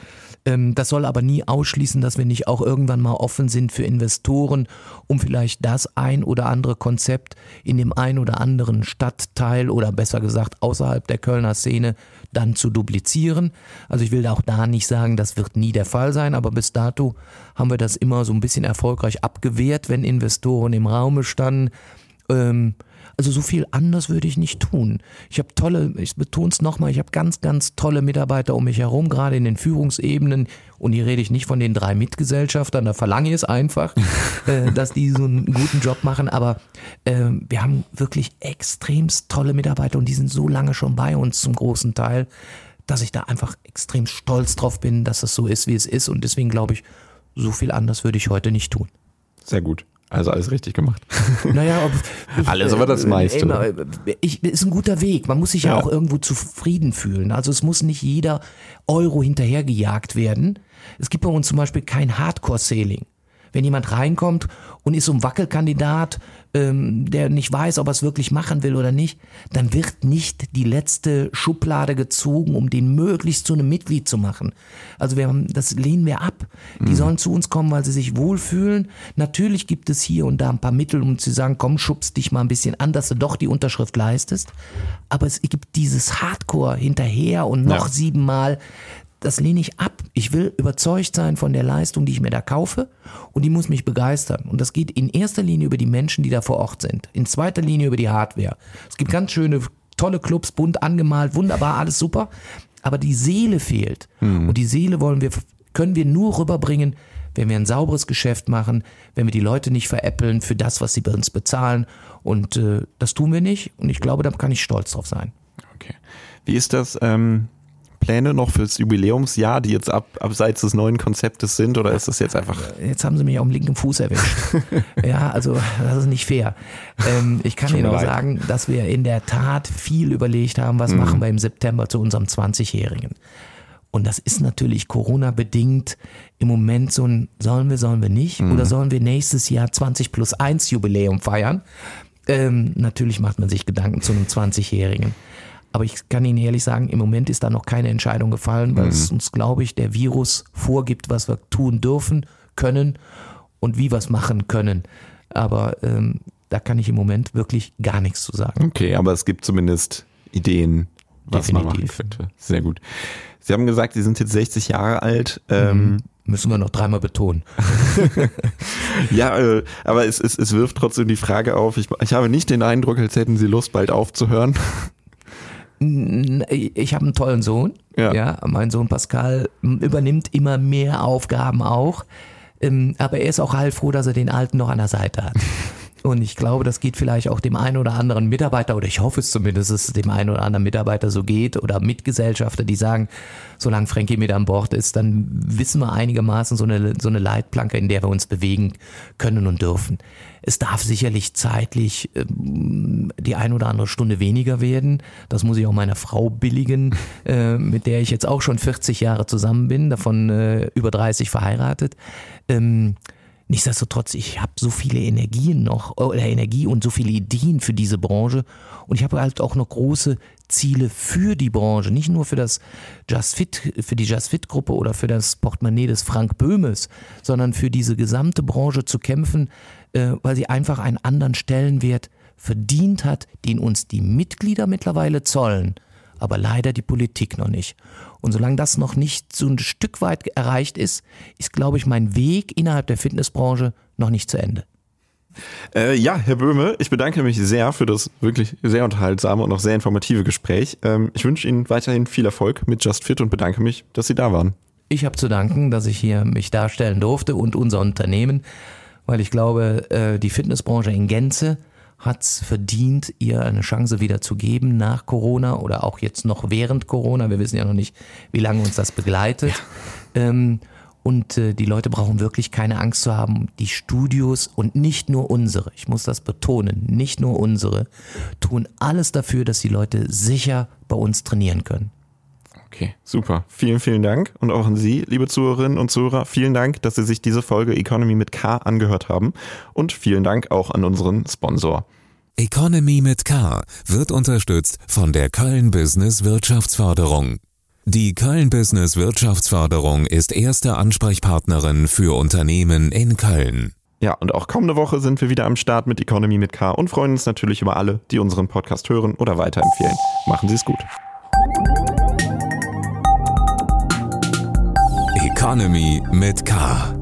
Ähm, das soll aber nie ausschließen, dass wir nicht auch irgendwann mal offen sind für Investoren, um vielleicht das ein oder andere Konzept in dem ein oder anderen Stadtteil oder besser gesagt außerhalb der Kölner Szene dann zu duplizieren. Also ich will auch da nicht sagen, das wird nie der Fall sein, aber bis dato haben wir das immer so ein bisschen erfolgreich abgewehrt, wenn Investoren im Raume standen. Ähm, also so viel anders würde ich nicht tun. Ich habe tolle, ich betone es nochmal, ich habe ganz, ganz tolle Mitarbeiter um mich herum, gerade in den Führungsebenen. Und hier rede ich nicht von den drei Mitgesellschaftern, da verlange ich es einfach, äh, dass die so einen guten Job machen. Aber äh, wir haben wirklich extremst tolle Mitarbeiter und die sind so lange schon bei uns zum großen Teil, dass ich da einfach extrem stolz drauf bin, dass es so ist, wie es ist. Und deswegen glaube ich, so viel anders würde ich heute nicht tun. Sehr gut. Also alles richtig gemacht. Naja, ob, alles aber das meiste. Immer, ich, ist ein guter Weg. Man muss sich ja. ja auch irgendwo zufrieden fühlen. Also es muss nicht jeder Euro hinterhergejagt werden. Es gibt bei uns zum Beispiel kein Hardcore-Sailing. Wenn jemand reinkommt und ist so ein Wackelkandidat, ähm, der nicht weiß, ob er es wirklich machen will oder nicht, dann wird nicht die letzte Schublade gezogen, um den möglichst zu einem Mitglied zu machen. Also wir haben, das lehnen wir ab. Die mhm. sollen zu uns kommen, weil sie sich wohlfühlen. Natürlich gibt es hier und da ein paar Mittel, um zu sagen, komm, schubst dich mal ein bisschen an, dass du doch die Unterschrift leistest. Aber es gibt dieses Hardcore hinterher und noch ja. siebenmal das lehne ich ab. Ich will überzeugt sein von der Leistung, die ich mir da kaufe und die muss mich begeistern. Und das geht in erster Linie über die Menschen, die da vor Ort sind. In zweiter Linie über die Hardware. Es gibt ganz schöne, tolle Clubs, bunt angemalt, wunderbar, alles super. Aber die Seele fehlt. Mhm. Und die Seele wollen wir, können wir nur rüberbringen, wenn wir ein sauberes Geschäft machen, wenn wir die Leute nicht veräppeln für das, was sie bei uns bezahlen. Und äh, das tun wir nicht. Und ich glaube, da kann ich stolz drauf sein. Okay. Wie ist das? Ähm Pläne noch fürs Jubiläumsjahr, die jetzt ab, abseits des neuen Konzeptes sind oder ist das jetzt einfach? Jetzt haben sie mich auf dem linken Fuß erwischt. ja, also das ist nicht fair. Ähm, ich kann Ihnen auch sagen, dass wir in der Tat viel überlegt haben, was mhm. machen wir im September zu unserem 20-Jährigen. Und das ist natürlich Corona-bedingt im Moment so ein, sollen wir, sollen wir nicht? Mhm. Oder sollen wir nächstes Jahr 20 plus 1 Jubiläum feiern? Ähm, natürlich macht man sich Gedanken zu einem 20-Jährigen. Aber ich kann Ihnen ehrlich sagen, im Moment ist da noch keine Entscheidung gefallen, weil mhm. es uns, glaube ich, der Virus vorgibt, was wir tun dürfen, können. und wie wir es machen können. Aber ähm, da kann ich im Moment wirklich gar nichts zu sagen. Okay, aber es gibt zumindest Ideen, was Definitiv. man machen könnte. Sehr gut. Sie haben gesagt, Sie sind jetzt 60 Jahre alt. Ähm, mhm. Müssen wir noch dreimal betonen. ja, äh, aber es, es, es wirft trotzdem die Frage auf. Ich, ich habe nicht den Eindruck, als hätten Sie Lust, bald aufzuhören. Ich habe einen tollen Sohn. Ja. ja. Mein Sohn Pascal übernimmt immer mehr Aufgaben auch. Ähm, aber er ist auch heilfroh, dass er den Alten noch an der Seite hat. Und ich glaube, das geht vielleicht auch dem einen oder anderen Mitarbeiter, oder ich hoffe es zumindest, dass es dem einen oder anderen Mitarbeiter so geht, oder Mitgesellschafter, die sagen, solange Frankie mit an Bord ist, dann wissen wir einigermaßen so eine, so eine Leitplanke, in der wir uns bewegen können und dürfen. Es darf sicherlich zeitlich ähm, die ein oder andere Stunde weniger werden. Das muss ich auch meiner Frau billigen, äh, mit der ich jetzt auch schon 40 Jahre zusammen bin, davon äh, über 30 verheiratet. Ähm, Nichtsdestotrotz, ich habe so viele Energien noch, oder Energie und so viele Ideen für diese Branche. Und ich habe halt auch noch große Ziele für die Branche, nicht nur für das Just Fit, für die Just Fit Gruppe oder für das Portemonnaie des Frank Böhmes, sondern für diese gesamte Branche zu kämpfen, äh, weil sie einfach einen anderen Stellenwert verdient hat, den uns die Mitglieder mittlerweile zollen aber leider die Politik noch nicht. Und solange das noch nicht so ein Stück weit erreicht ist, ist, glaube ich, mein Weg innerhalb der Fitnessbranche noch nicht zu Ende. Äh, ja, Herr Böhme, ich bedanke mich sehr für das wirklich sehr unterhaltsame und auch sehr informative Gespräch. Ähm, ich wünsche Ihnen weiterhin viel Erfolg mit Just Fit und bedanke mich, dass Sie da waren. Ich habe zu danken, dass ich hier mich darstellen durfte und unser Unternehmen, weil ich glaube, äh, die Fitnessbranche in Gänze hat es verdient, ihr eine Chance wieder zu geben nach Corona oder auch jetzt noch während Corona. Wir wissen ja noch nicht, wie lange uns das begleitet. Ja. Ähm, und äh, die Leute brauchen wirklich keine Angst zu haben. Die Studios und nicht nur unsere, ich muss das betonen, nicht nur unsere, tun alles dafür, dass die Leute sicher bei uns trainieren können. Okay, super. Vielen, vielen Dank. Und auch an Sie, liebe Zuhörerinnen und Zuhörer, vielen Dank, dass Sie sich diese Folge Economy mit K angehört haben. Und vielen Dank auch an unseren Sponsor. Economy mit K wird unterstützt von der Köln Business Wirtschaftsförderung. Die Köln Business Wirtschaftsförderung ist erste Ansprechpartnerin für Unternehmen in Köln. Ja, und auch kommende Woche sind wir wieder am Start mit Economy mit K und freuen uns natürlich über alle, die unseren Podcast hören oder weiterempfehlen. Machen Sie es gut. Economy mit K.